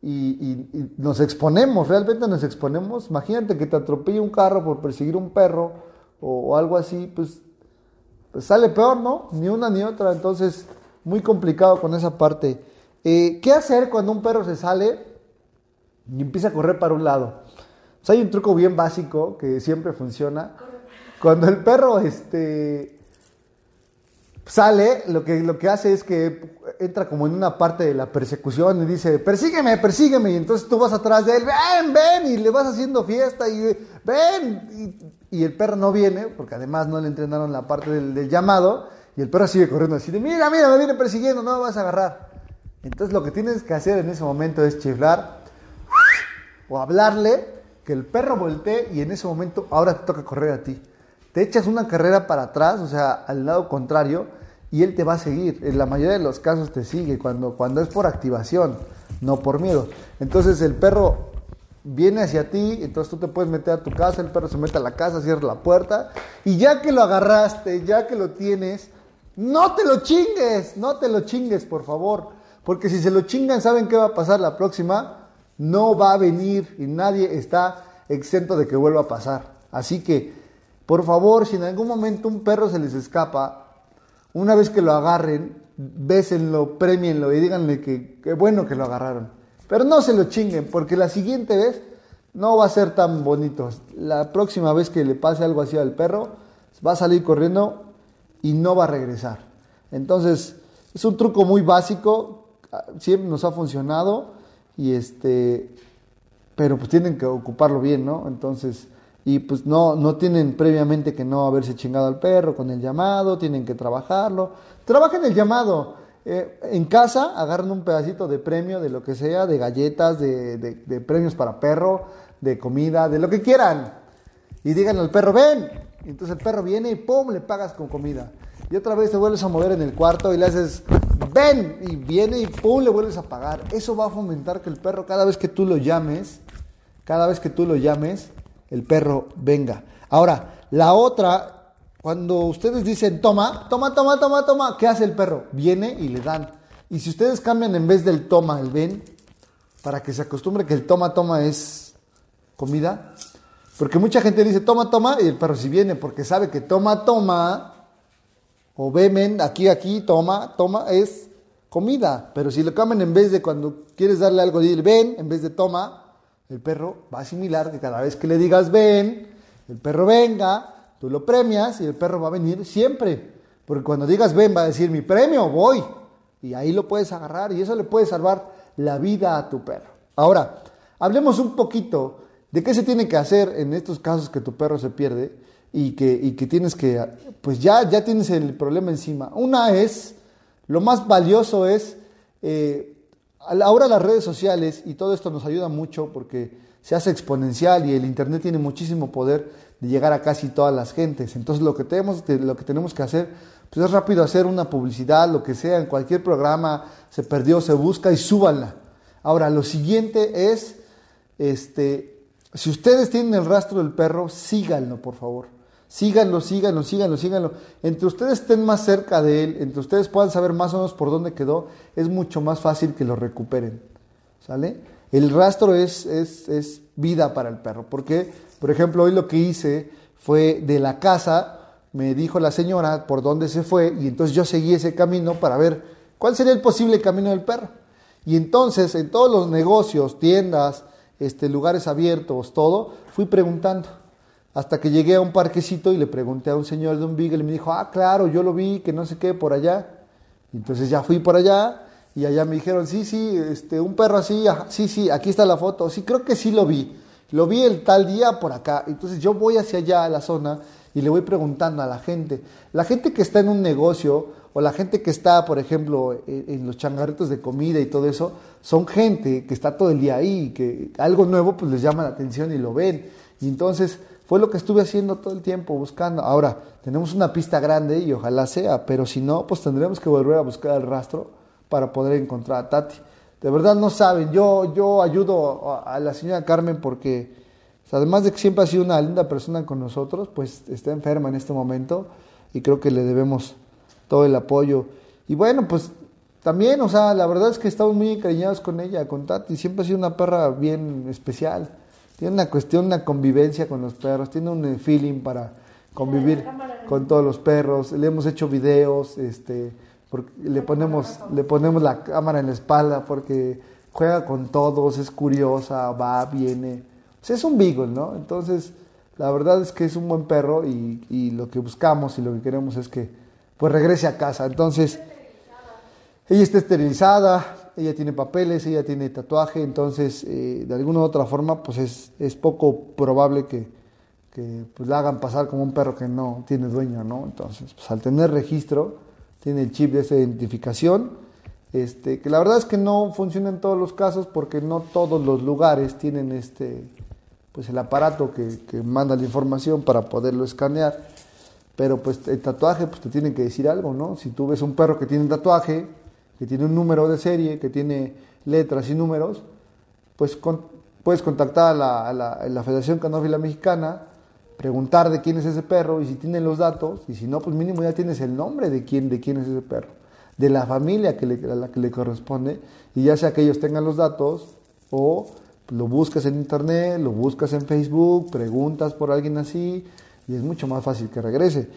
y, nos exponemos, realmente nos exponemos. Imagínate que te atropelle un carro por perseguir un perro o, algo así, pues, pues, sale peor, ¿no? Ni una ni otra, entonces muy complicado con esa parte. Eh, ¿Qué hacer cuando un perro se sale? Y empieza a correr para un lado. hay un truco bien básico que siempre funciona. Cuando el perro este, sale, lo que, lo que hace es que entra como en una parte de la persecución y dice, persígueme, persígueme, y entonces tú vas atrás de él, ven, ven, y le vas haciendo fiesta y ven, y, el perro no viene, porque además no le entrenaron la parte del, llamado, y el perro sigue corriendo así de, mira, mira, me viene persiguiendo, no me vas a agarrar. Entonces lo que tienes que hacer en ese momento es chiflar o hablarle, que el perro voltee y en ese momento ahora te toca correr a ti. Te echas una carrera para atrás, o sea, al lado contrario, y él te va a seguir. En la mayoría de los casos te sigue cuando, cuando es por activación, no por miedo. Entonces el perro viene hacia ti, entonces tú te puedes meter a tu casa, el perro se mete a la casa, cierra la puerta, y ya que lo agarraste, ya que lo tienes, no te lo chingues, no te lo chingues, por favor, porque si se lo chingan, ¿saben qué va a pasar la próxima? No va a venir y nadie está exento de que vuelva a pasar. Así que, por favor, si en algún momento un perro se les escapa, una vez que lo agarren, bésenlo, premienlo y díganle que, qué bueno que lo agarraron. Pero no se lo chinguen, porque la siguiente vez no va a ser tan bonito. La próxima vez que le pase algo así al perro, va a salir corriendo y no va a regresar. Entonces, es un truco muy básico, siempre nos ha funcionado y este pero pues tienen que ocuparlo bien, ¿no? Entonces, y pues no, no tienen previamente que no haberse chingado al perro con el llamado, tienen que trabajarlo. Trabajen el llamado. Eh, en casa agarran un pedacito de premio, de lo que sea, de galletas, de, de, premios para perro, de comida, de lo que quieran. Y digan al perro, ven. Entonces el perro viene y ¡pum! le pagas con comida. Y otra vez te vuelves a mover en el cuarto y le haces, ven. Y viene y ¡pum! le vuelves a pagar. Eso va a fomentar que el perro, cada vez que tú lo llames, cada vez que tú lo llames, el perro venga. Ahora, la otra, cuando ustedes dicen toma, toma, toma, toma, toma, ¿qué hace el perro? Viene y le dan. Y si ustedes cambian en vez del toma, el ven, para que se acostumbre que el toma, toma es comida. Porque mucha gente dice toma, toma, y el perro si viene, porque sabe que toma, toma, o vemen, aquí, aquí, toma, toma, es comida. Pero si lo cambian en vez de cuando quieres darle algo, dile ven, en vez de toma, el perro va a asimilar que cada vez que le digas ven, el perro venga, tú lo premias y el perro va a venir siempre. Porque cuando digas ven va a decir mi premio, voy. Y ahí lo puedes agarrar y eso le puede salvar la vida a tu perro. Ahora, hablemos un poquito de qué se tiene que hacer en estos casos que tu perro se pierde y que, que tienes que, pues ya, ya tienes el problema encima. Una es, lo más valioso es eh, Ahora las redes sociales y todo esto nos ayuda mucho porque se hace exponencial y el Internet tiene muchísimo poder de llegar a casi todas las gentes. Entonces lo que tenemos, lo que, tenemos que hacer pues es rápido hacer una publicidad, lo que sea, en cualquier programa, se perdió, se busca y súbanla. Ahora, lo siguiente es, este, si ustedes tienen el rastro del perro, síganlo, por favor. Síganlo, síganlo, síganlo, síganlo. Entre ustedes estén más cerca de él, entre ustedes puedan saber más o menos por dónde quedó, es mucho más fácil que lo recuperen. ¿Sale? El rastro es, es, es vida para el perro. Porque, por ejemplo, hoy lo que hice fue de la casa, me dijo la señora por dónde se fue, y entonces yo seguí ese camino para ver cuál sería el posible camino del perro. Y entonces, en todos los negocios, tiendas, este, lugares abiertos, todo, fui preguntando. Hasta que llegué a un parquecito y le pregunté a un señor de un Beagle y me dijo, ah, claro, yo lo vi, que no sé qué, por allá. entonces ya fui por allá y allá me dijeron, sí, sí, este, un perro así, sí, sí, aquí está la foto. Sí, creo que sí lo vi. Lo vi el tal día por acá. Entonces yo voy hacia allá a la zona y le voy preguntando a la gente. La gente que está en un negocio o la gente que está, por ejemplo, en, en los changarritos de comida y todo eso, son gente que está todo el día ahí, que algo nuevo pues les llama la atención y lo ven. Y entonces fue lo que estuve haciendo todo el tiempo, buscando. Ahora, tenemos una pista grande y ojalá sea, pero si no, pues tendremos que volver a buscar el rastro para poder encontrar a Tati. De verdad no saben, yo, yo ayudo a la señora Carmen porque, además de que siempre ha sido una linda persona con nosotros, pues está enferma en este momento y creo que le debemos todo el apoyo. Y bueno, pues también, o sea, la verdad es que estamos muy encariñados con ella, con Tati. Siempre ha sido una perra bien especial tiene una cuestión, una convivencia con los perros, tiene un feeling para convivir con todos los perros. Le hemos hecho videos, este, le ponemos, le ponemos la cámara en la espalda porque juega con todos, es curiosa, va, viene. Pues es un beagle, ¿no? Entonces, la verdad es que es un buen perro y, y lo que buscamos y lo que queremos es que pues regrese a casa. Entonces, ella está esterilizada, ella tiene papeles, ella tiene tatuaje, entonces eh, de alguna u otra forma pues es, es poco probable que, que pues, la hagan pasar como un perro que no tiene dueño, ¿no? Entonces, pues al tener registro, tiene el chip de esa identificación, este, que la verdad es que no funciona en todos los casos porque no todos los lugares tienen este, pues el aparato que, que manda la información para poderlo escanear. Pero pues el tatuaje pues te tiene que decir algo, ¿no? Si tú ves un perro que tiene tatuaje, que tiene un número de serie, que tiene letras y números, pues puedes contactar a la, Federación Canófila Mexicana, preguntar de quién es ese perro y si tienen los datos, y si no, pues mínimo ya tienes el nombre de quién, de quién es ese perro, de la familia que le, a la que le corresponde, y ya sea que ellos tengan los datos o lo buscas en internet, lo buscas en Facebook, preguntas por alguien así, y es mucho más fácil que regrese.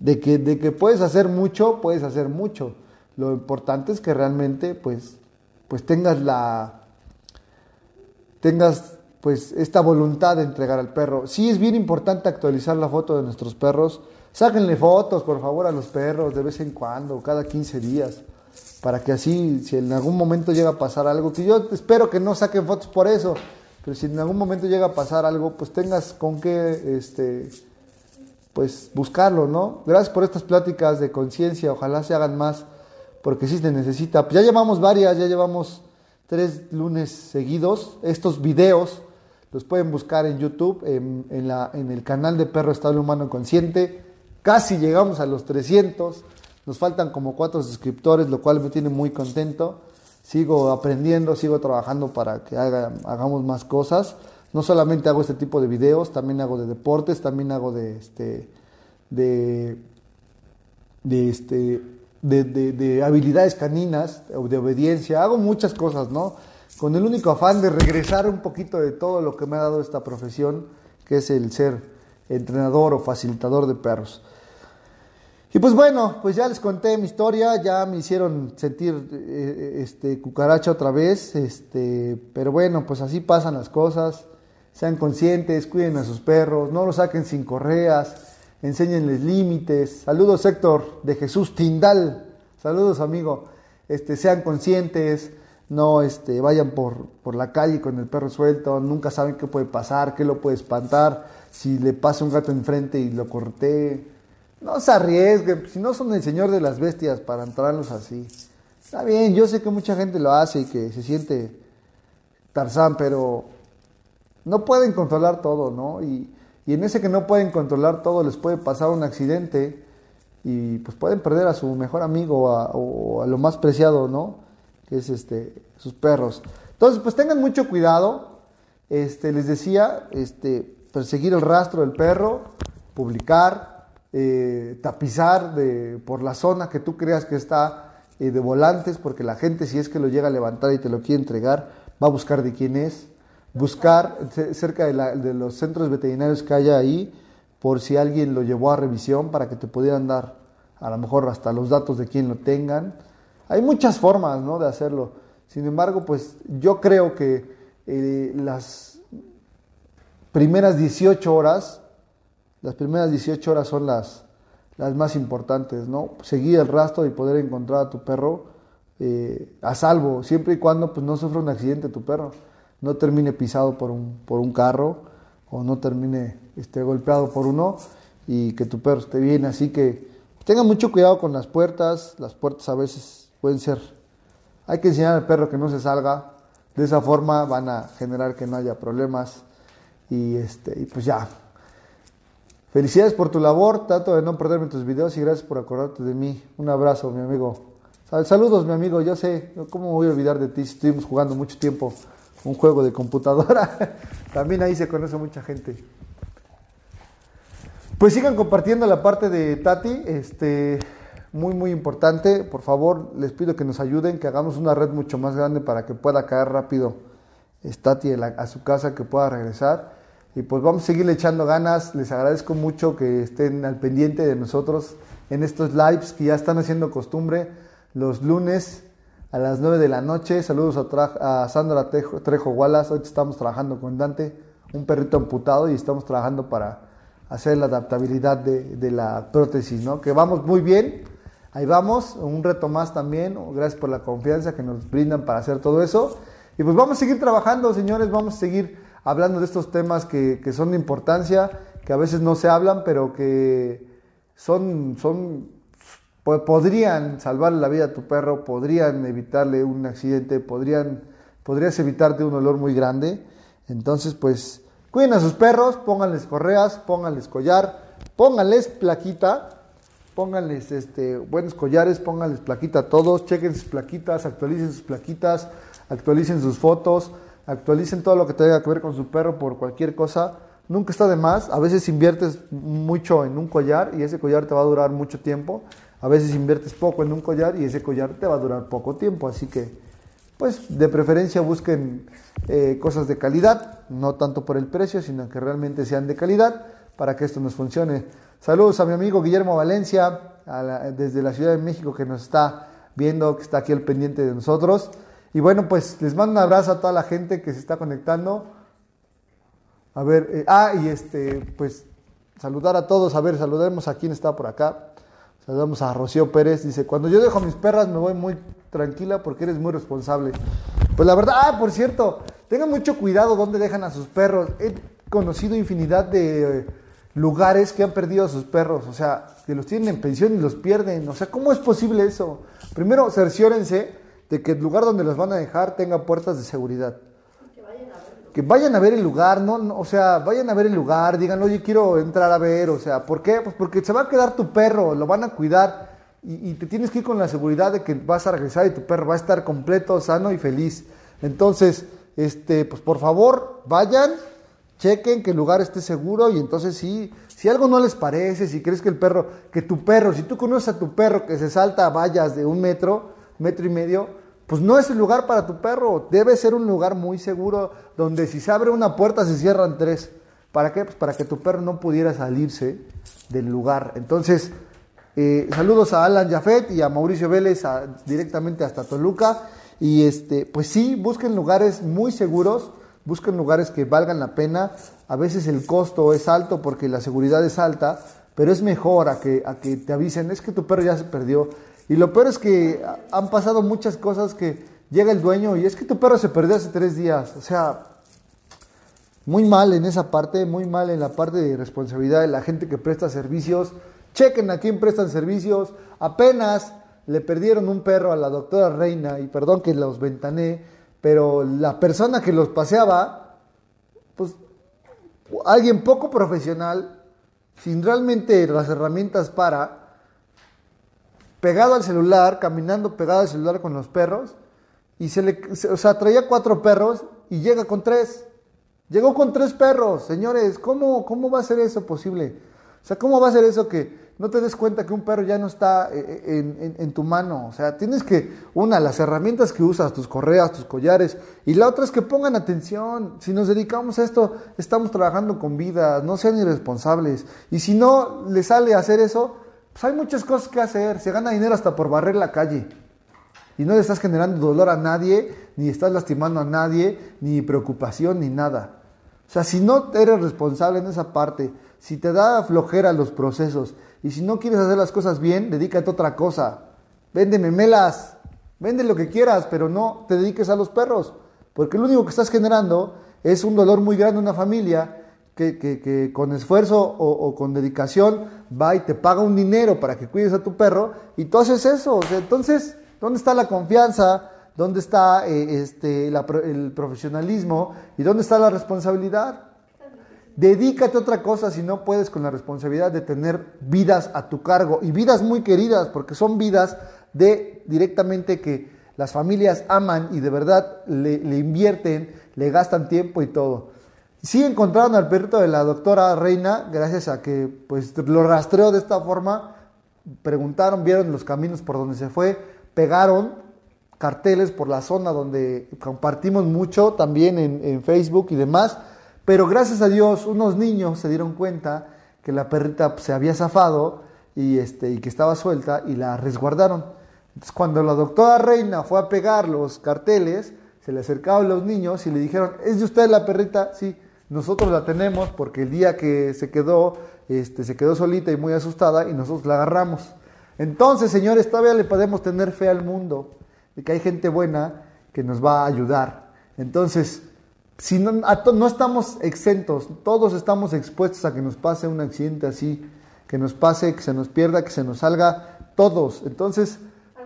De que, de que puedes hacer mucho, puedes hacer mucho lo importante es que realmente pues, pues tengas la tengas pues esta voluntad de entregar al perro. Sí es bien importante actualizar la foto de nuestros perros. Sáquenle fotos, por favor, a los perros de vez en cuando, cada 15 días, para que así, si en algún momento llega a pasar algo, que yo espero que no saquen fotos por eso, pero si en algún momento llega a pasar algo, pues tengas con qué, este, pues buscarlo, ¿no? Gracias por estas pláticas de conciencia, ojalá se hagan más porque sí se necesita. Ya llevamos varias, ya llevamos tres lunes seguidos. Estos videos los pueden buscar en YouTube, en, el canal de Perro Estable Humano Consciente. Casi llegamos a los 300. Nos faltan como cuatro suscriptores, lo cual me tiene muy contento. Sigo aprendiendo, sigo trabajando para que haga, hagamos más cosas. No solamente hago este tipo de videos, también hago de deportes, también hago de este de, de este de, de, de, habilidades caninas, de obediencia, hago muchas cosas, ¿no? Con el único afán de regresar un poquito de todo lo que me ha dado esta profesión, que es el ser entrenador o facilitador de perros. Y pues bueno, pues ya les conté mi historia, ya me hicieron sentir eh, este cucaracha otra vez, este, pero bueno, pues así pasan las cosas. Sean conscientes, cuiden a sus perros, no los saquen sin correas enséñenles límites. Saludos Héctor de Jesús Tindal. Saludos amigo. Este, sean conscientes, no este, vayan por, por la calle con el perro suelto, nunca saben qué puede pasar, qué lo puede espantar, si le pasa un gato enfrente y lo corté. No se arriesguen, si no son el señor de las bestias para entrarlos así. Está bien, yo sé que mucha gente lo hace y que se siente Tarzán, pero no pueden controlar todo, ¿no? Y, y en ese que no pueden controlar todo les puede pasar un accidente y pues pueden perder a su mejor amigo o a lo más preciado, ¿no? Que es este, sus perros. Entonces, pues tengan mucho cuidado. Este, les decía, este, perseguir el rastro del perro, publicar, eh, tapizar de, por la zona que tú creas que está eh, de volantes, porque la gente si es que lo llega a levantar y te lo quiere entregar, va a buscar de quién es buscar cerca de, la, de, los centros veterinarios que haya ahí por si alguien lo llevó a revisión para que te pudieran dar a lo mejor hasta los datos de quien lo tengan. Hay muchas formas ¿no? de hacerlo. Sin embargo, pues yo creo que eh, las primeras 18 horas, las primeras 18 horas son las, más importantes, ¿no? Seguir el rastro y poder encontrar a tu perro eh, a salvo, siempre y cuando pues, no sufra un accidente tu perro no termine pisado por un, por un carro o no termine este, golpeado por uno y que tu perro esté bien. Así que tengan mucho cuidado con las puertas. Las puertas a veces pueden ser... Hay que enseñar al perro que no se salga. De esa forma van a generar que no haya problemas. Y, este, y pues ya. Felicidades por tu labor. Trato de no perderme tus videos y gracias por acordarte de mí. Un abrazo, mi amigo. Saludos, mi amigo. Yo sé, ¿cómo voy a olvidar de ti estuvimos jugando mucho tiempo? Un juego de computadora. También ahí se conoce mucha gente. Pues sigan compartiendo la parte de Tati, este, muy muy importante. Por favor, les pido que nos ayuden, que hagamos una red mucho más grande para que pueda caer rápido Tati a su casa, que pueda regresar. Y pues vamos a seguirle echando ganas. Les agradezco mucho que estén al pendiente de nosotros en estos lives que ya están haciendo costumbre los lunes a las 9 de la noche. Saludos a, Sandra Trejo, Trejo Wallace. Hoy estamos trabajando con Dante, un perrito amputado, y estamos trabajando para hacer la adaptabilidad de, de la prótesis, ¿no? Que vamos muy bien. Ahí vamos, un reto más también. Gracias por la confianza que nos brindan para hacer todo eso. Y pues vamos a seguir trabajando, señores, vamos a seguir hablando de estos temas que, que son de importancia, que a veces no se hablan, pero que son, son podrían salvar la vida a tu perro, podrían evitarle un accidente, podrían, podrías evitarte un olor muy grande. Entonces, pues, cuiden a sus perros, pónganles correas, pónganles collar, pónganles plaquita, pónganles este, buenos collares, pónganles plaquita a todos, chequen sus plaquitas, actualicen sus plaquitas, actualicen sus fotos, actualicen todo lo que tenga que ver con su perro por cualquier cosa. Nunca está de más, a veces inviertes mucho en un collar y ese collar te va a durar mucho tiempo. A veces inviertes poco en un collar y ese collar te va a durar poco tiempo, así que pues de preferencia busquen eh, cosas de calidad, no tanto por el precio, sino que realmente sean de calidad para que esto nos funcione. Saludos a mi amigo Guillermo Valencia, desde la Ciudad de México, que nos está viendo, que está aquí al pendiente de nosotros. Y bueno, pues les mando un abrazo a toda la gente que se está conectando. A ver, eh, ah, y este, pues saludar a todos. A ver, saludemos a quien está por acá. Saludamos a Rocío Pérez. Dice, cuando yo dejo a mis perras me voy muy tranquila porque eres muy responsable. Pues la verdad, ah, por cierto, tengan mucho cuidado donde dejan a sus perros. He conocido infinidad de lugares que han perdido a sus perros. O sea, que los tienen en pensión y los pierden. O sea, ¿cómo es posible eso? Primero, cerciórense de que el lugar donde los van a dejar tenga puertas de seguridad vayan a ver el lugar, ¿no? O sea, vayan a ver el lugar, digan, oye, quiero entrar a ver, o sea, ¿por qué? Pues porque se va a quedar tu perro, lo van a cuidar y, te tienes que ir con la seguridad de que vas a regresar y tu perro va a estar completo, sano y feliz. Entonces, este, pues por favor, vayan, chequen que el lugar esté seguro y entonces sí, si algo no les parece, si crees que el perro, que tu perro, si tú conoces a tu perro que se salta a vallas de un metro, metro y medio, pues no es el lugar para tu perro. Debe ser un lugar muy seguro donde si se abre una puerta se cierran tres. ¿Para qué? Pues para que tu perro no pudiera salirse del lugar. Entonces, eh, saludos a Alan Jafet y a Mauricio Vélez directamente hasta Toluca. Y este, pues sí, busquen lugares muy seguros, busquen lugares que valgan la pena. A veces el costo es alto porque la seguridad es alta, pero es mejor a que, a que te avisen, es que tu perro ya se perdió y lo peor es que han pasado muchas cosas que llega el dueño y es que tu perro se perdió hace tres días. O sea, muy mal en esa parte, muy mal en la parte de responsabilidad de la gente que presta servicios. Chequen a quién prestan servicios. Apenas le perdieron un perro a la doctora Reina, y perdón que los ventané, pero la persona que los paseaba, pues alguien poco profesional, sin realmente las herramientas para, pegado al celular, caminando pegado al celular con los perros, y se le, o sea, traía cuatro perros y llega con tres. Llegó con tres perros, señores, ¿cómo, cómo va a ser eso posible? O sea, ¿cómo va a ser eso que no te des cuenta que un perro ya no está eh, eh, en, en, tu mano? O sea, tienes que, una, las herramientas que usas, tus correas, tus collares, y la otra es que pongan atención. Si nos dedicamos a esto, estamos trabajando con vidas, no sean irresponsables. Y si no le sale hacer eso, pues hay muchas cosas que hacer. Se gana dinero hasta por barrer la calle. Y no le estás generando dolor a nadie, ni estás lastimando a nadie, ni preocupación, ni nada. O sea, si no eres responsable en esa parte, si te da flojera los procesos, y si no quieres hacer las cosas bien, dedícate a otra cosa. Vende memelas, vende lo que quieras, pero no te dediques a los perros. Porque lo único que estás generando es un dolor muy grande en una familia que, con esfuerzo o, con dedicación va y te paga un dinero para que cuides a tu perro y tú haces eso. entonces, ¿dónde está la confianza? ¿Dónde está eh, este, el profesionalismo? ¿Y dónde está la responsabilidad? Dedícate a otra cosa si no puedes con la responsabilidad de tener vidas a tu cargo y vidas muy queridas, porque son vidas de directamente que las familias aman y de verdad le invierten, le gastan tiempo y todo. Sí encontraron al perrito de la doctora Reina, gracias a que pues lo rastreó de esta forma, preguntaron, vieron los caminos por donde se fue, pegaron carteles por la zona donde compartimos mucho, también en, Facebook y demás, pero gracias a Dios unos niños se dieron cuenta que la perrita se había zafado y, este, y que estaba suelta y la resguardaron. Entonces, cuando la doctora Reina fue a pegar los carteles, se le acercaban los niños y le dijeron, ¿es de usted la perrita? Sí, nosotros la tenemos porque el día que se quedó, este, se quedó solita y muy asustada y nosotros la agarramos. Entonces, señores, todavía le podemos tener fe al mundo de que hay gente buena que nos va a ayudar. Entonces, si no, no estamos exentos, todos estamos expuestos a que nos pase un accidente así, que nos pase, que se nos pierda, que se nos salga, todos. Entonces,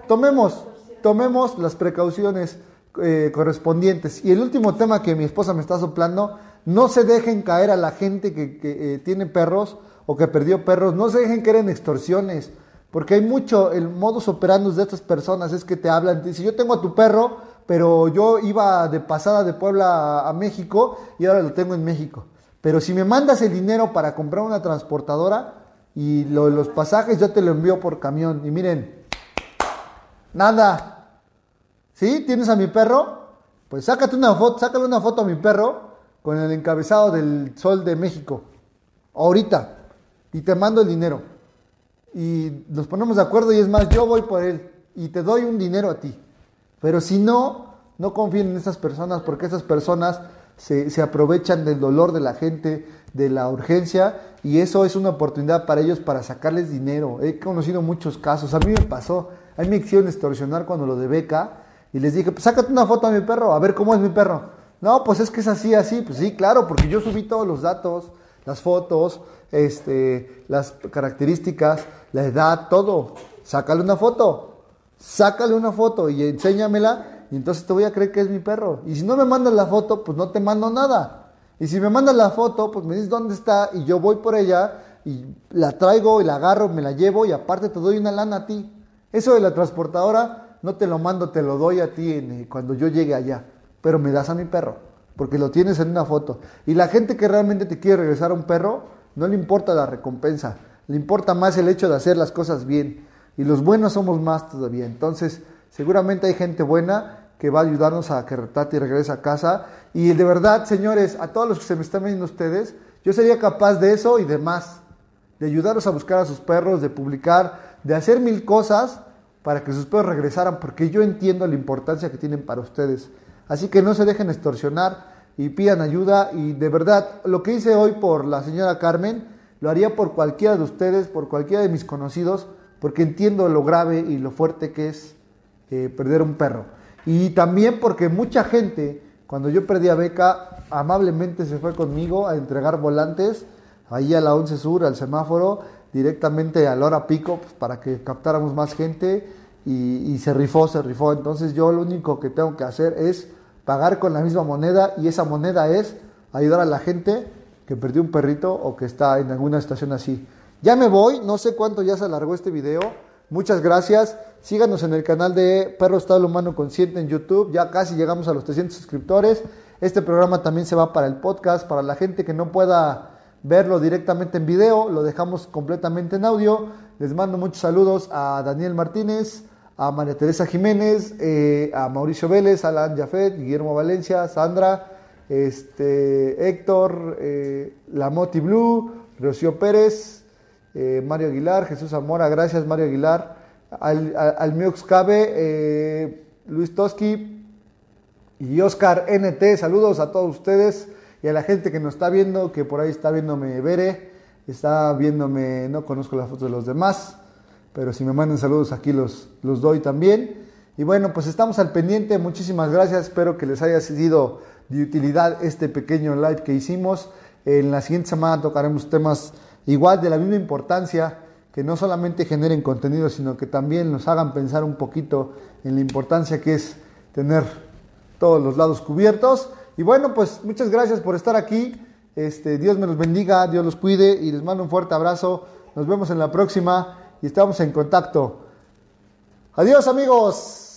tomemos, tomemos las precauciones eh, correspondientes. Y el último tema que mi esposa me está soplando, no se dejen caer a la gente que, eh, tiene perros o que perdió perros, no se dejen caer en extorsiones, porque hay mucho, el modus operandi de estas personas es que te hablan, te dicen, yo tengo a tu perro, pero yo iba de pasada de Puebla a, México y ahora lo tengo en México. Pero si me mandas el dinero para comprar una transportadora y los pasajes yo te lo envío por camión. Y miren, nada. ¿Sí? ¿Tienes a mi perro? Pues sácate una foto, sácale una foto a mi perro con el encabezado del Sol de México. Ahorita. Y te mando el dinero. Y nos ponemos de acuerdo y es más, yo voy por él y te doy un dinero a ti. Pero si no, no confíen en esas personas porque esas personas se, se, aprovechan del dolor de la gente, de la urgencia y eso es una oportunidad para ellos para sacarles dinero. He conocido muchos casos, a mí me pasó, a mí me quisieron extorsionar cuando lo de beca y les dije, pues sácate una foto a mi perro, a ver cómo es mi perro. No, pues es que es así, así, pues sí, claro, porque yo subí todos los datos, las fotos, este, las características, la edad, todo. Sácale una foto sácale una foto y enséñamela y entonces te voy a creer que es mi perro. Y si no me mandas la foto, pues no te mando nada. Y si me mandas la foto, pues me dices dónde está y yo voy por ella y la traigo y la agarro, me la llevo y aparte te doy una lana a ti. Eso de la transportadora no te lo mando, te lo doy a ti eh, cuando yo llegue allá, pero me das a mi perro, porque lo tienes en una foto. Y la gente que realmente te quiere regresar a un perro, no le importa la recompensa, le importa más el hecho de hacer las cosas bien y los buenos somos más todavía. Entonces, seguramente hay gente buena que va a ayudarnos a que Tati regrese a casa. Y de verdad, señores, a todos los que se me están viendo ustedes, yo sería capaz de eso y de más. De ayudarlos a buscar a sus perros, de publicar, de hacer mil cosas para que sus perros regresaran, porque yo entiendo la importancia que tienen para ustedes. Así que no se dejen extorsionar y pidan ayuda. Y de verdad, lo que hice hoy por la señora Carmen, lo haría por cualquiera de ustedes, por cualquiera de mis conocidos porque entiendo lo grave y lo fuerte que es eh, perder un perro. Y también porque mucha gente, cuando yo perdí a Beca, amablemente se fue conmigo a entregar volantes ahí a la 11 Sur, al semáforo, directamente a la hora pico, pues, para que captáramos más gente y, y se rifó, se rifó. Entonces yo lo único que tengo que hacer es pagar con la misma moneda y esa moneda es ayudar a la gente que perdió un perrito o que está en alguna estación así. Ya me voy, no sé cuánto ya se alargó este video. Muchas gracias. Síganos en el canal de Perro Estado Humano Consciente en YouTube. Ya casi llegamos a los 300 suscriptores. Este programa también se va para el podcast. Para la gente que no pueda verlo directamente en video, lo dejamos completamente en audio. Les mando muchos saludos a Daniel Martínez, a María Teresa Jiménez, eh, a Mauricio Vélez, Alan Jafet, Guillermo Valencia, Sandra, este, Héctor, eh, Moti Blue, Rocío Pérez, eh, Mario Aguilar, Jesús Zamora, gracias Mario Aguilar, al, al, Cabe, eh, Luis Toski y Oscar NT, saludos a todos ustedes y a la gente que nos está viendo, que por ahí está viéndome Bere, está viéndome, no conozco las fotos de los demás, pero si me mandan saludos aquí los, los doy también. Y bueno, pues estamos al pendiente, muchísimas gracias, espero que les haya sido de utilidad este pequeño live que hicimos. En la siguiente semana tocaremos temas igual de la misma importancia, que no solamente generen contenido, sino que también nos hagan pensar un poquito en la importancia que es tener todos los lados cubiertos. Y bueno, pues muchas gracias por estar aquí. Este, Dios me los bendiga, Dios los cuide y les mando un fuerte abrazo. Nos vemos en la próxima y estamos en contacto. Adiós amigos.